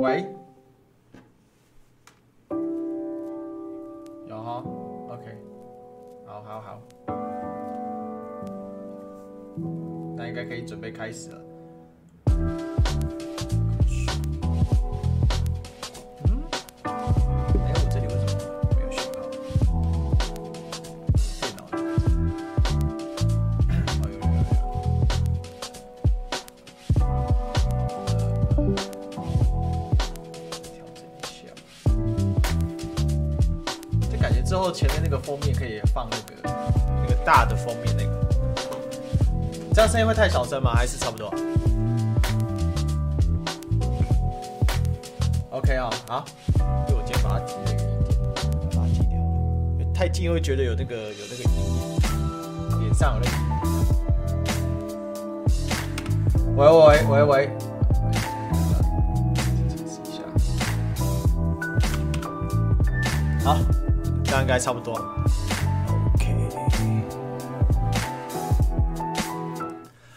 喂，有哈，OK，好好好，那应该可以准备开始了。前面那个封面可以放那个那个大的封面那个，这样声音会太小声吗？还是差不多？OK 啊，好，就我今天把它挤了一点，把它挤掉了，太近会觉得有那个有那个阴影，脸上有那个。喂喂喂喂，好。应该差不多。OK，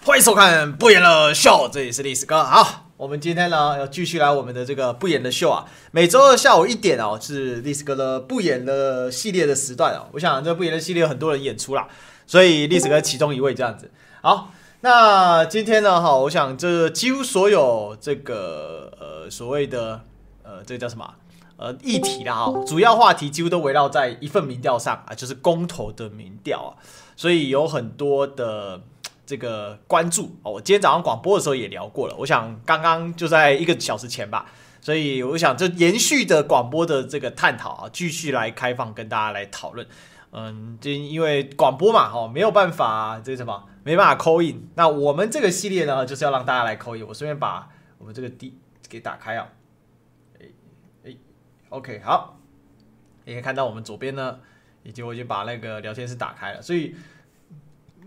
欢迎收看不演了秀，这里是历史哥。好，我们今天呢要继续来我们的这个不演的秀啊。每周二下午一点哦，是历史哥的不演的系列的时段哦。我想这不演的系列有很多人演出啦，所以历史哥其中一位这样子。好，那今天呢哈，我想这几乎所有这个呃所谓的呃这个叫什么？呃，议题啦哈，主要话题几乎都围绕在一份民调上啊，就是公投的民调啊，所以有很多的这个关注哦。我今天早上广播的时候也聊过了，我想刚刚就在一个小时前吧，所以我想就延续的广播的这个探讨啊，继续来开放跟大家来讨论。嗯，就因为广播嘛，哈，没有办法这个什么，没办法 call in。那我们这个系列呢，就是要让大家来 call in。我顺便把我们这个 D 给打开啊。OK，好，你可以看到我们左边呢，以及我已经把那个聊天室打开了，所以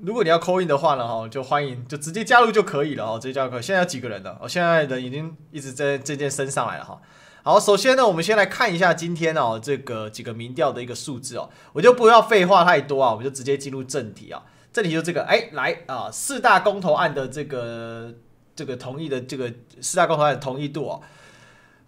如果你要 call in 的话呢，哈，就欢迎就直接加入就可以了，哦，直接加入可以。现在有几个人了？哦，现在人已经一直在渐渐升上来了，哈。好，首先呢，我们先来看一下今天哦，这个几个民调的一个数字哦，我就不要废话太多啊，我们就直接进入正题啊。正题就这个，哎，来啊，四大公投案的这个这个同意的这个四大公投案的同意度哦。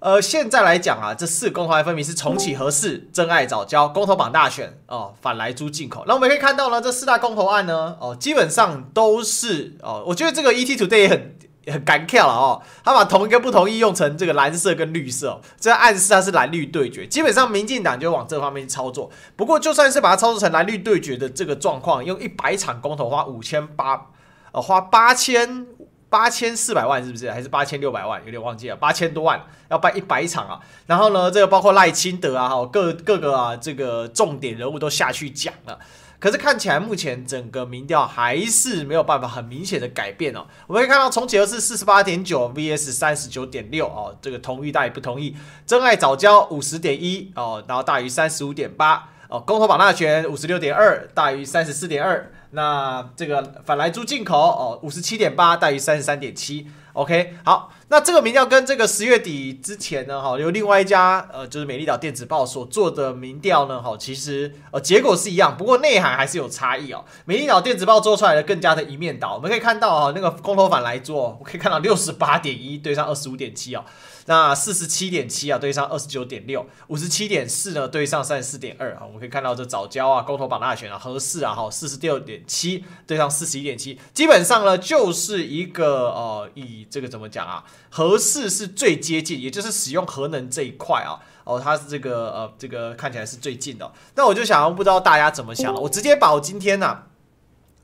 呃，现在来讲啊，这四个公投案分别是重启核四、真爱早教、公投榜大选哦，反莱猪进口。那我们可以看到呢，这四大公投案呢，哦，基本上都是哦，我觉得这个 ET Today 也很也很敢跳了哦，他把同一个不同意用成这个蓝色跟绿色，哦，这暗示它是蓝绿对决。基本上民进党就往这方面操作。不过就算是把它操作成蓝绿对决的这个状况，用一百场公投花五千八，呃，花八千。八千四百万是不是？还是八千六百万？有点忘记了，八千多万要办一百场啊！然后呢，这个包括赖清德啊，哈，各各个啊，这个重点人物都下去讲了。可是看起来目前整个民调还是没有办法很明显的改变哦。我们可以看到重启核四四十八点九 vs 三十九点六哦，这个同意大于不同意，真爱早教五十点一哦，然后大于三十五点八哦，公投榜大选五十六点二大于三十四点二。那这个反莱猪进口哦，五十七点八大于三十三点七，OK，好，那这个民调跟这个十月底之前呢，哈，有另外一家呃，就是美丽岛电子报所做的民调呢，哈，其实呃结果是一样，不过内涵还是有差异哦。美丽岛电子报做出来的更加的一面倒，我们可以看到啊，那个公投反莱猪，我可以看到六十八点一对上二十五点七哦。那四十七点七啊，对上二十九点六，五十七点四呢，对上三十四点二啊，我们可以看到这藻礁啊，公投绑大选啊，核四啊，哈，四十六点七对上四十一点七，基本上呢就是一个呃，以这个怎么讲啊，核四是最接近，也就是使用核能这一块啊，哦，它是这个呃，这个看起来是最近的哦。那我就想要不知道大家怎么想了，我直接把我今天呢，啊，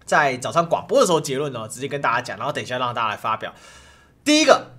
在早上广播的时候结论呢，直接跟大家讲，然后等一下让大家来发表。第一个。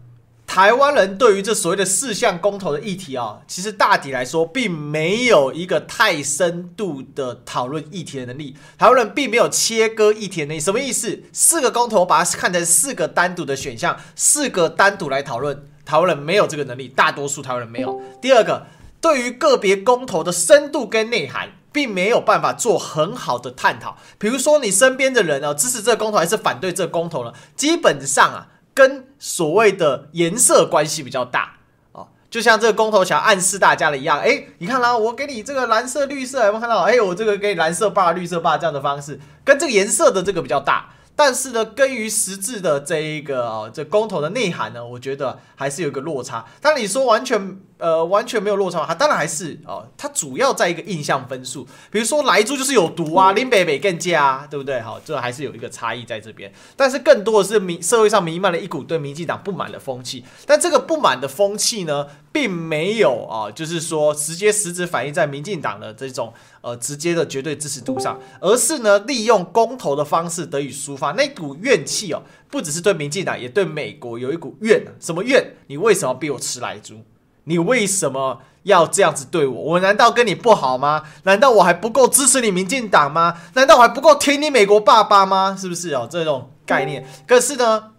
台湾人对于这所谓的四项公投的议题啊，其实大体来说，并没有一个太深度的讨论议题的能力。台湾人并没有切割议题的能力，什么意思？四个公投把它看成四个单独的选项，四个单独来讨论，台湾人没有这个能力，大多数台湾人没有。第二个，对于个别公投的深度跟内涵，并没有办法做很好的探讨。比如说，你身边的人啊，支持这个公投还是反对这个公投呢？基本上啊。跟所谓的颜色关系比较大哦，就像这个公投想暗示大家的一样，哎，你看啦，我给你这个蓝色、绿色，有没有看到？哎，我这个给你蓝色霸、绿色霸这样的方式，跟这个颜色的这个比较大。但是呢，根于实质的这一个啊，这公投的内涵呢，我觉得还是有一个落差。但你说完全呃完全没有落差，它当然还是哦，它主要在一个印象分数，比如说莱猪就是有毒啊，林北北更加啊，对不对？好，这还是有一个差异在这边。但是更多的是民社会上弥漫了一股对民进党不满的风气，但这个不满的风气呢，并没有啊，就是说直接实质反映在民进党的这种呃直接的绝对支持度上，而是呢利用公投的方式得以抒发那股怨气哦，不只是对民进党，也对美国有一股怨。什么怨？你为什么逼我吃莱猪？你为什么要这样子对我？我难道跟你不好吗？难道我还不够支持你民进党吗？难道我还不够听你美国爸爸吗？是不是哦？这种概念。可是呢？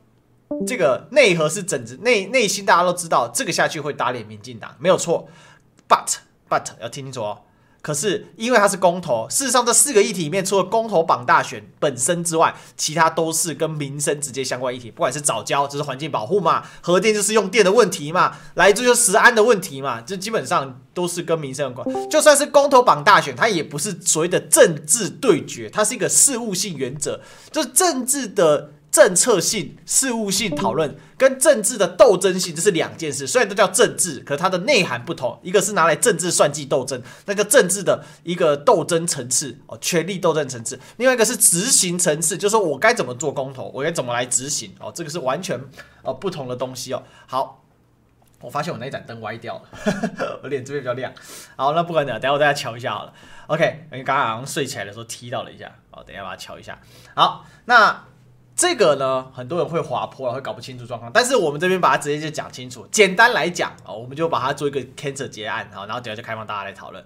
这个内核是整治内内心，大家都知道，这个下去会打脸民进党，没有错。But but 要听清楚哦。可是因为它是公投，事实上这四个议题里面，除了公投榜大选本身之外，其他都是跟民生直接相关议题。不管是早教，就是环境保护嘛；核电就是用电的问题嘛；来自就是食安的问题嘛。这基本上都是跟民生有关。就算是公投榜大选，它也不是所谓的政治对决，它是一个事务性原则，就是政治的。政策性、事务性讨论跟政治的斗争性，这是两件事。虽然都叫政治，可它的内涵不同。一个是拿来政治算计斗争，那个政治的一个斗争层次哦，权力斗争层次；另外一个是执行层次，就是说我该怎么做公投，我该怎么来执行哦，这个是完全哦不同的东西哦。好，我发现我那一盏灯歪掉了，我脸这边比较亮。好，那不管怎样，等下我大家瞧一下好了。OK，因为刚刚好像睡起来的时候踢到了一下，好，等一下把它瞧一下。好，那。这个呢，很多人会滑坡，会搞不清楚状况。但是我们这边把它直接就讲清楚。简单来讲啊，我们就把它做一个 cancer 结案，好，然后等下就开放大家来讨论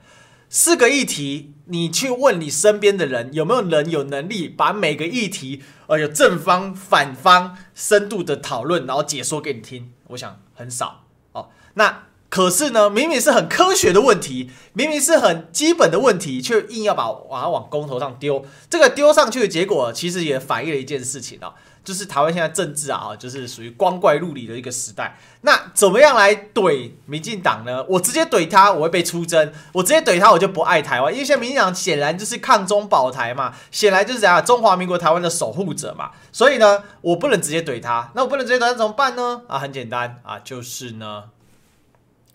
四个议题。你去问你身边的人，有没有人有能力把每个议题，呃，有正方、反方，深度的讨论，然后解说给你听？我想很少哦。那。可是呢，明明是很科学的问题，明明是很基本的问题，却硬要把把它往公头上丢。这个丢上去的结果，其实也反映了一件事情啊，就是台湾现在政治啊，就是属于光怪陆离的一个时代。那怎么样来怼民进党呢？我直接怼他，我会被出征；我直接怼他，我就不爱台湾。因为现在民进党显然就是抗中保台嘛，显然就是啊中华民国台湾的守护者嘛。所以呢，我不能直接怼他。那我不能直接怼他怎么办呢？啊，很简单啊，就是呢。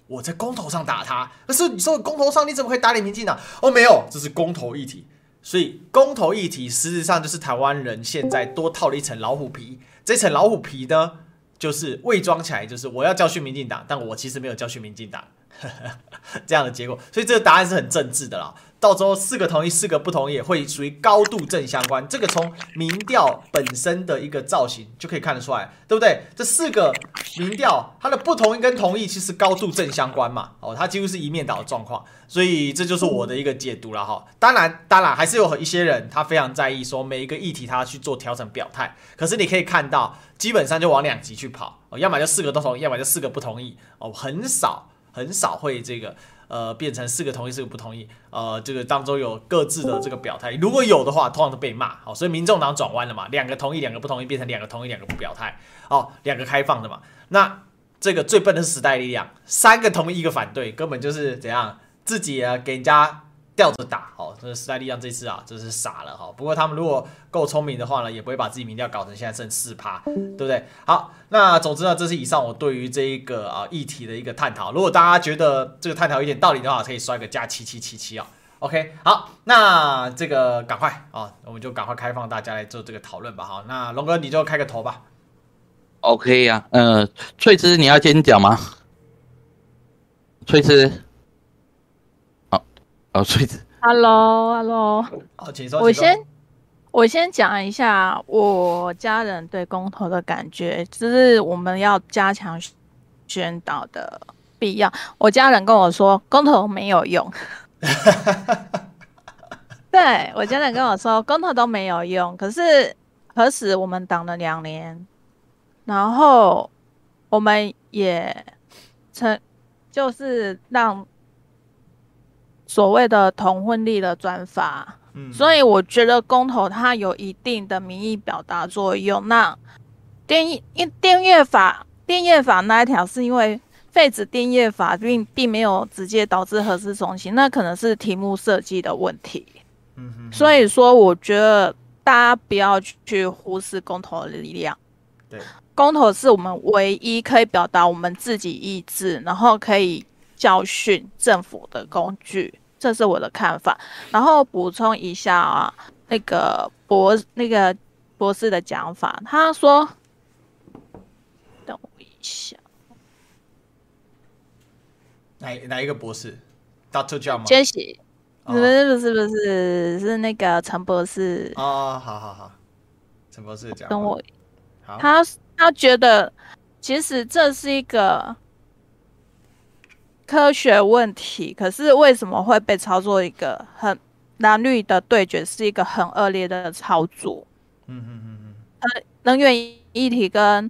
我在公投上打他，可是你说公投上你怎么可以打脸民进党？哦，没有，这是公投议题，所以公投议题实质上就是台湾人现在多套了一层老虎皮。这层老虎皮呢，就是伪装起来，就是我要教训民进党，但我其实没有教训民进党，这样的结果。所以这个答案是很政治的啦。到时候四个同意，四个不同意，会属于高度正相关。这个从民调本身的一个造型就可以看得出来，对不对？这四个民调它的不同意跟同意其实高度正相关嘛。哦，它几乎是一面倒的状况。所以这就是我的一个解读了哈。当然，当然还是有一些人他非常在意说每一个议题他去做调整表态。可是你可以看到，基本上就往两极去跑。哦，要么就四个都同意，要么就四个不同意。哦，很少很少会这个。呃，变成四个同意，四个不同意。呃，这个当中有各自的这个表态，如果有的话，通常都被骂。好，所以民众党转弯了嘛，两个同意，两个不同意，变成两个同意，两个不表态。哦，两个开放的嘛。那这个最笨的时代力量，三个同意，一个反对，根本就是怎样，自己啊给人家。吊着打，哦，这是时代力量这次啊，真是傻了哈。不过他们如果够聪明的话呢，也不会把自己民调搞成现在剩四趴，对不对？好，那总之呢，这是以上我对于这一个啊议题的一个探讨。如果大家觉得这个探讨有点道理的话，可以刷个加七七七七啊。OK，好，那这个赶快啊，我们就赶快开放大家来做这个讨论吧。好，那龙哥你就开个头吧。OK 呀，呃，翠芝你要先讲吗？翠芝。哦，穗子，Hello，Hello，好，请说。我先，我先讲一下我家人对公投的感觉，就是我们要加强宣导的必要。我家人跟我说，公投没有用。对，我家人跟我说，公投都没有用。可是，何时我们挡了两年，然后我们也成，就是让。所谓的同婚力的专法，嗯，所以我觉得公投它有一定的民意表达作用。那电因电业法电业法那一条是因为废止电业法并并没有直接导致核四重启，那可能是题目设计的问题。嗯哼，所以说我觉得大家不要去忽视公投的力量。对，公投是我们唯一可以表达我们自己意志，然后可以教训政府的工具。这是我的看法。然后补充一下啊，那个博那个博士的讲法，他说，等我一下，哪哪一个博士？Doctor John 吗？杰西。不是不是不是，是那个陈博士。哦，好好好，陈博士讲。等我，他他觉得，其实这是一个科学问题，可是为什么会被操作一个很蓝绿的对决，是一个很恶劣的操作。嗯嗯嗯嗯。呃，能源议题跟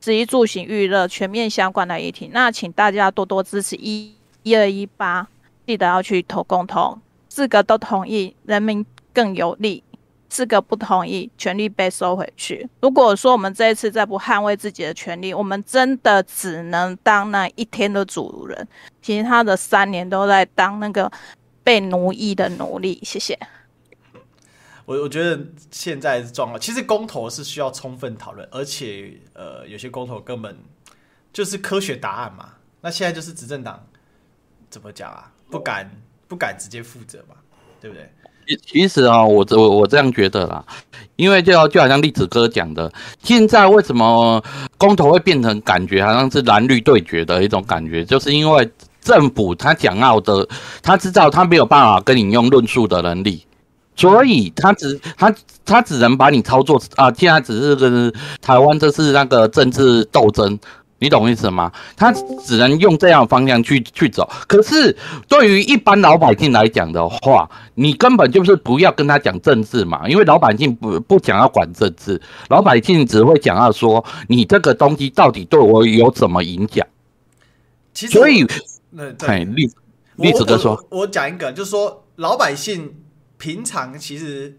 食衣住行娱乐全面相关的议题，那请大家多多支持一一二一八。记得要去投共投，四个都同意，人民更有利；四个不同意，权利被收回去。如果说我们这一次再不捍卫自己的权利，我们真的只能当那一天的主人，其他的三年都在当那个被奴役的奴隶。谢谢。我我觉得现在状况，其实公投是需要充分讨论，而且呃，有些公投根本就是科学答案嘛。那现在就是执政党怎么讲啊？不敢不敢直接负责嘛，对不对？其其实啊、哦，我我我这样觉得啦，因为就就好像栗子哥讲的，现在为什么公投会变成感觉好像是蓝绿对决的一种感觉，就是因为政府他讲到的，他知道他没有办法跟你用论述的能力，所以他只他他只能把你操作啊，现在只是跟台湾这是那个政治斗争。你懂意思吗？他只能用这样的方向去去走。可是对于一般老百姓来讲的话，你根本就是不要跟他讲政治嘛，因为老百姓不不想要管政治，老百姓只会想要说你这个东西到底对我有什么影响。其实，所以，那对，栗栗子哥说，我我讲一个，就是说老百姓平常其实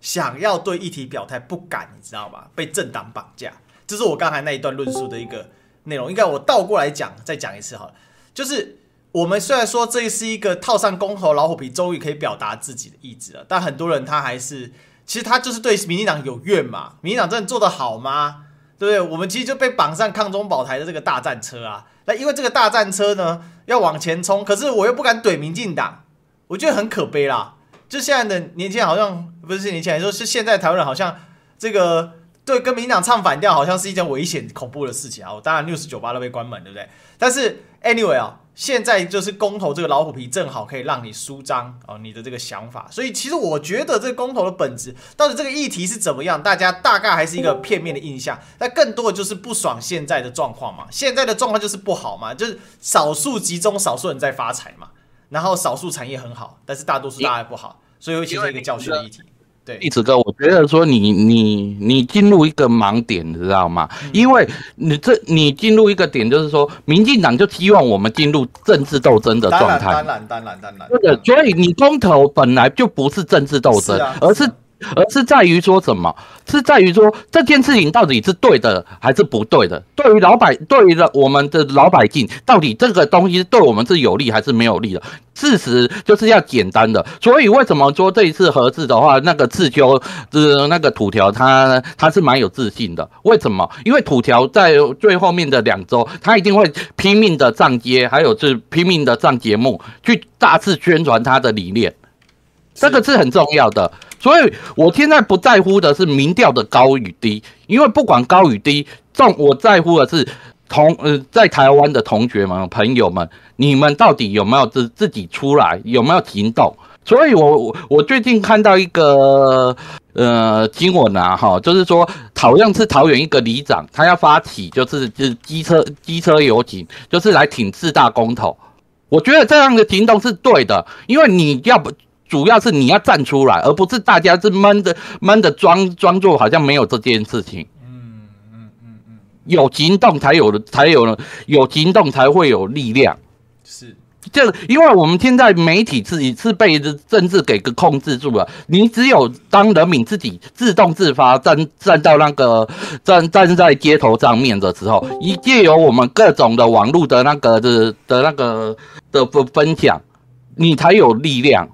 想要对议题表态不敢，你知道吗？被政党绑架，这是我刚才那一段论述的一个。内容应该我倒过来讲，再讲一次好了。就是我们虽然说这是一个套上公猴老虎皮，终于可以表达自己的意志了，但很多人他还是，其实他就是对民进党有怨嘛。民进党真的做得好吗？对不对？我们其实就被绑上抗中保台的这个大战车啊。那因为这个大战车呢要往前冲，可是我又不敢怼民进党，我觉得很可悲啦。就现在的年轻人好像不是年轻人，说是现在台湾人好像这个。对，跟民党唱反调，好像是一件危险、恐怖的事情啊！我当然六十九八都被关门，对不对？但是 anyway 啊，现在就是公投这个老虎皮，正好可以让你舒张哦你的这个想法。所以其实我觉得这个公投的本质，到底这个议题是怎么样，大家大概还是一个片面的印象。但更多的就是不爽现在的状况嘛，现在的状况就是不好嘛，就是少数集中少数人在发财嘛，然后少数产业很好，但是大多数大家不好，所以会形成一个教训的议题。对，栗子哥，我觉得说你你你进入一个盲点，你知道吗？嗯、因为你这你进入一个点，就是说，民进党就希望我们进入政治斗争的状态。当然，当然，当然，当然。对的，所以你公投本来就不是政治斗争，而是。而是在于说什么？是在于说这件事情到底是对的还是不对的？对于老百，对于了我们的老百姓，到底这个东西对我们是有利还是没有利的？事实就是要简单的。所以为什么说这一次核四的话，那个刺秋，呃，那个土条他他是蛮有自信的。为什么？因为土条在最后面的两周，他一定会拼命的上街，还有是拼命的上节目，去大肆宣传他的理念。这个是很重要的。所以，我现在不在乎的是民调的高与低，因为不管高与低，重我在乎的是同呃，在台湾的同学们、朋友们，你们到底有没有自自己出来，有没有行动？所以我，我我最近看到一个呃新闻啊，哈，就是说，好像是桃园一个里长，他要发起就是就是机车机车游行，就是来挺四大公投。我觉得这样的行动是对的，因为你要不。主要是你要站出来，而不是大家是闷着闷着装装作好像没有这件事情。嗯嗯嗯嗯，有行动才有才有有行动才会有力量。是，这因为我们现在媒体自己是被政治给个控制住了。你只有当人民自己自动自发站站到那个站站在街头上面的时候，一借由我们各种的网络的那个的的那个的分分享，你才有力量。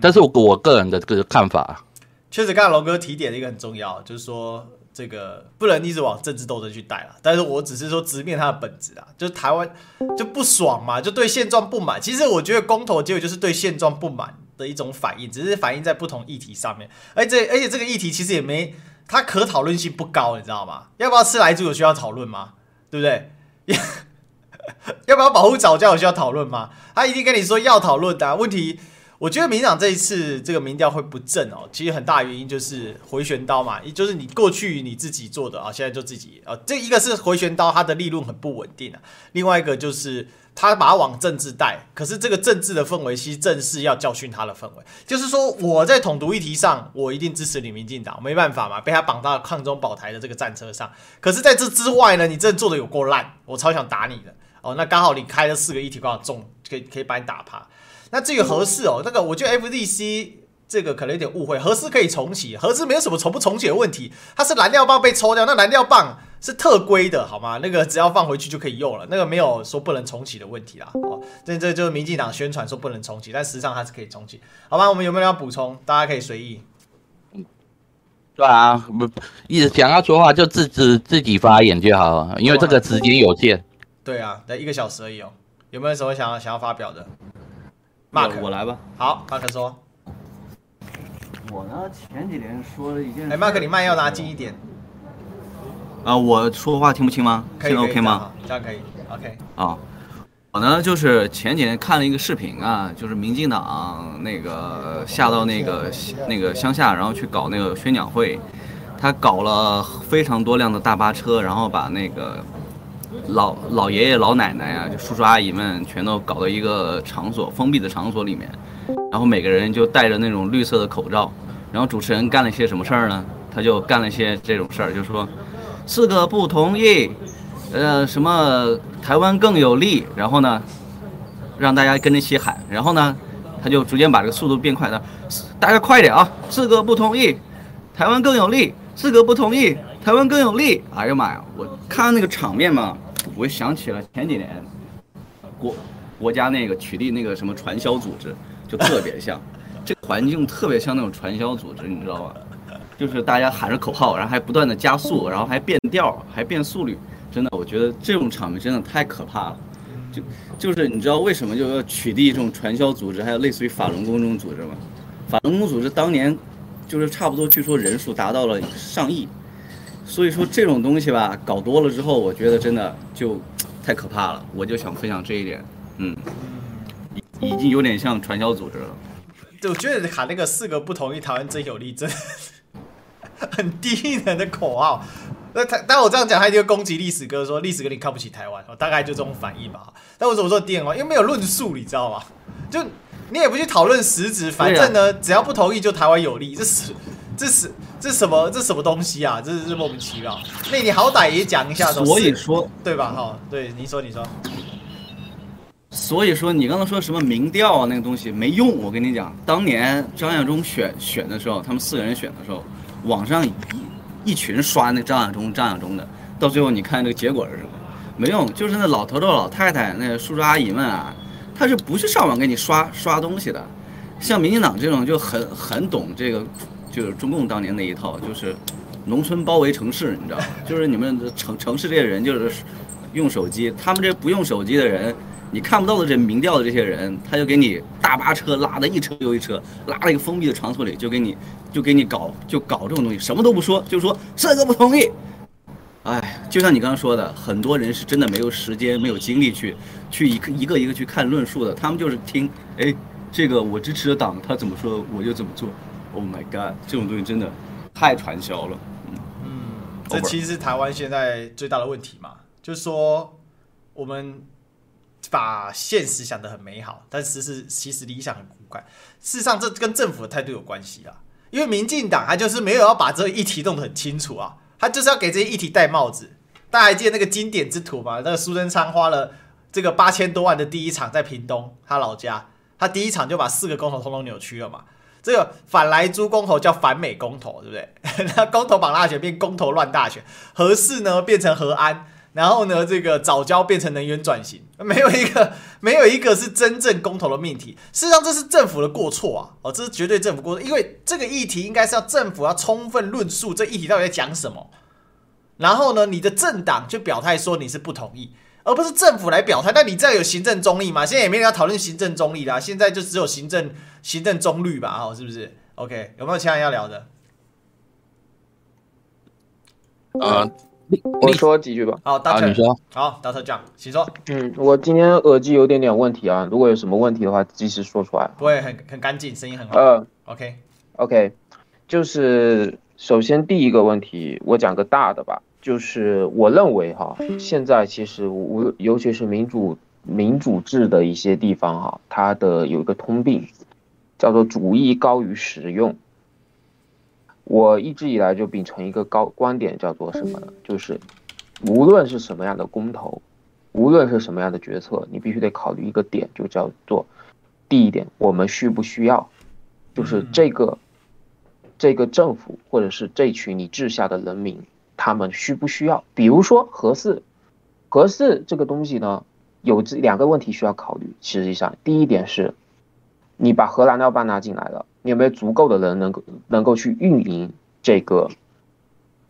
但是我我个人的这个看法。确实，刚才龙哥提点的一个很重要，就是说这个不能一直往政治斗争去带了。但是我只是说直面它的本质啊，就是台湾就不爽嘛，就对现状不满。其实我觉得公投结果就是对现状不满的一种反应，只是反映在不同议题上面。而且而且这个议题其实也没它可讨论性不高，你知道吗？要不要吃来猪有需要讨论吗？对不对？要不要保护早教有需要讨论吗？他一定跟你说要讨论的、啊、问题。我觉得民进党这一次这个民调会不正哦，其实很大原因就是回旋刀嘛，也就是你过去你自己做的啊，现在就自己啊，这一个是回旋刀，它的利润很不稳定啊，另外一个就是他把它往政治带，可是这个政治的氛围，其实正是要教训他的氛围，就是说我在统独议题上，我一定支持你民进党，没办法嘛，被他绑到抗中保台的这个战车上，可是在这之外呢，你真的做的有够烂，我超想打你的。哦，那刚好你开了四个议题刚好中，可以可以把你打趴。那这个核四哦，那个我觉得 FDC 这个可能有点误会，核四可以重启，核四没有什么重不重启的问题，它是燃料棒被抽掉，那燃料棒是特规的，好吗？那个只要放回去就可以用了，那个没有说不能重启的问题啦。哦，这这就是民进党宣传说不能重启，但实际上它是可以重启，好吧？我们有没有要补充？大家可以随意。对啊，不一直想要说话就自自自己发言就好了，因为这个时间有限。对啊，才一个小时而已哦。有没有什么想要想要发表的？Mark, 我来吧。好，Mark 说。我呢，前几年说了一件。哎，Mark，你麦要拿近一点。啊，我说话听不清吗？可以现在 OK 吗？这样可以，OK。啊，我呢就是前几天看了一个视频啊，就是民进党那个下到那个那个乡下，然后去搞那个宣讲会，他搞了非常多辆的大巴车，然后把那个。老老爷爷老奶奶啊，就叔叔阿姨们全都搞到一个场所，封闭的场所里面，然后每个人就戴着那种绿色的口罩，然后主持人干了些什么事儿呢？他就干了些这种事儿，就说四个不同意，呃，什么台湾更有利，然后呢，让大家跟着一起喊，然后呢，他就逐渐把这个速度变快了，大家快点啊，四个不同意，台湾更有利，四个不同意，台湾更有利。哎呀妈呀，我看那个场面嘛。我想起了前几年国国家那个取缔那个什么传销组织，就特别像，这个环境特别像那种传销组织，你知道吧？就是大家喊着口号，然后还不断的加速，然后还变调，还变速率，真的，我觉得这种场面真的太可怕了。就就是你知道为什么就要取缔这种传销组织，还有类似于法轮功这种组织吗？法轮功组织当年就是差不多据说人数达到了上亿。所以说这种东西吧，搞多了之后，我觉得真的就太可怕了。我就想分享这一点，嗯，已已经有点像传销组织了。对，我觉得喊那个四个不同意台湾真有利，真的很低能的口号。那他，但我这样讲，他一定会攻击历史哥，说历史哥你看不起台湾，我大概就这种反应吧。但我怎么说低能？因为没有论述，你知道吗？就你也不去讨论实质，反正呢，只要不同意就台湾有利，这是。这是这什么？这什么东西啊？这是莫名其妙。那你好歹也讲一下，所以说对吧？哈，对，你说你说。所以说你刚才说什么民调啊，那个东西没用。我跟你讲，当年张亚中选选的时候，他们四个人选的时候，网上一一群刷那张亚中张亚中的，到最后你看这个结果是什么？没用，就是那老头头老太太那叔叔阿姨们啊，他是不去上网给你刷刷东西的。像民进党这种就很很懂这个。就是中共当年那一套，就是农村包围城市，你知道吗？就是你们城城市这些人，就是用手机，他们这不用手机的人，你看不到的这民调的这些人，他就给你大巴车拉的一车又一车，拉了一个封闭的场所里，就给你就给你搞就搞这种东西，什么都不说，就说这个不同意。哎，就像你刚刚说的，很多人是真的没有时间、没有精力去去一个一个一个去看论述的，他们就是听，哎，这个我支持的党他怎么说，我就怎么做。Oh my god！这种东西真的太传销了。嗯嗯，这其实是台湾现在最大的问题嘛，就是说我们把现实想得很美好，但其实其实理想很骨感。事实上，这跟政府的态度有关系啊。因为民进党他就是没有要把这个议题弄得很清楚啊，他就是要给这些议题戴帽子。大家还记得那个经典之图吗？那个苏贞昌花了这个八千多万的第一场在屏东他老家，他第一场就把四个公投通通扭曲了嘛。这个反莱猪公投叫反美公投，对不对？那公投绑大选变公投乱大选，核四呢变成和安，然后呢，这个藻礁变成能源转型，没有一个 没有一个是真正公投的命题。事实上，这是政府的过错啊！哦，这是绝对政府过错，因为这个议题应该是要政府要充分论述这议题到底在讲什么，然后呢，你的政党就表态说你是不同意，而不是政府来表态。那你这样有行政中立吗？现在也没人要讨论行政中立啦，现在就只有行政行政中立吧？哦，是不是？OK，有没有其他人要聊的？呃，我说几句吧。好，大特，你说。好，大特讲，请说。嗯，我今天耳机有点点问题啊，如果有什么问题的话，及时说出来。不会，很很干净，声音很好。呃，OK，OK，就是首先第一个问题，我讲个大的吧，就是我认为哈，现在其实无，尤其是民主民主制的一些地方哈，它的有一个通病，叫做主义高于实用。我一直以来就秉承一个高观点，叫做什么呢？就是无论是什么样的公投，无论是什么样的决策，你必须得考虑一个点，就叫做第一点，我们需不需要？就是这个这个政府或者是这群你治下的人民，他们需不需要？比如说核四，核四这个东西呢，有这两个问题需要考虑。实际上，第一点是，你把核燃料棒拿进来了。你有没有足够的人能够能够去运营这个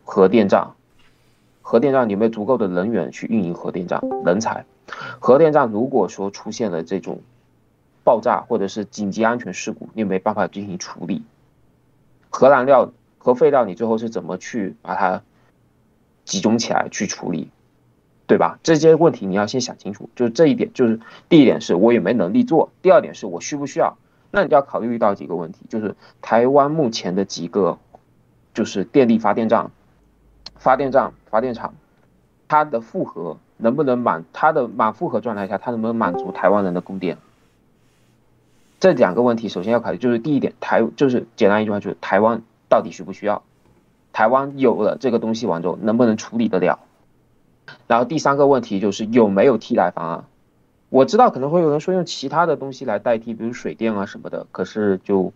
核电站？核电站你有没有足够的人员去运营核电站？人才？核电站如果说出现了这种爆炸或者是紧急安全事故，你有没有办法进行处理？核燃料、核废料你最后是怎么去把它集中起来去处理？对吧？这些问题你要先想清楚。就是这一点，就是第一点是我有没有能力做，第二点是我需不需要。那你就要考虑到几个问题，就是台湾目前的几个，就是电力发电站、发电站、发电厂，它的负荷能不能满？它的满负荷状态下，它能不能满足台湾人的供电？这两个问题首先要考虑，就是第一点，台就是简单一句话，就是台湾到底需不需要？台湾有了这个东西完之后，能不能处理得了？然后第三个问题就是有没有替代方案？我知道可能会有人说用其他的东西来代替，比如水电啊什么的。可是就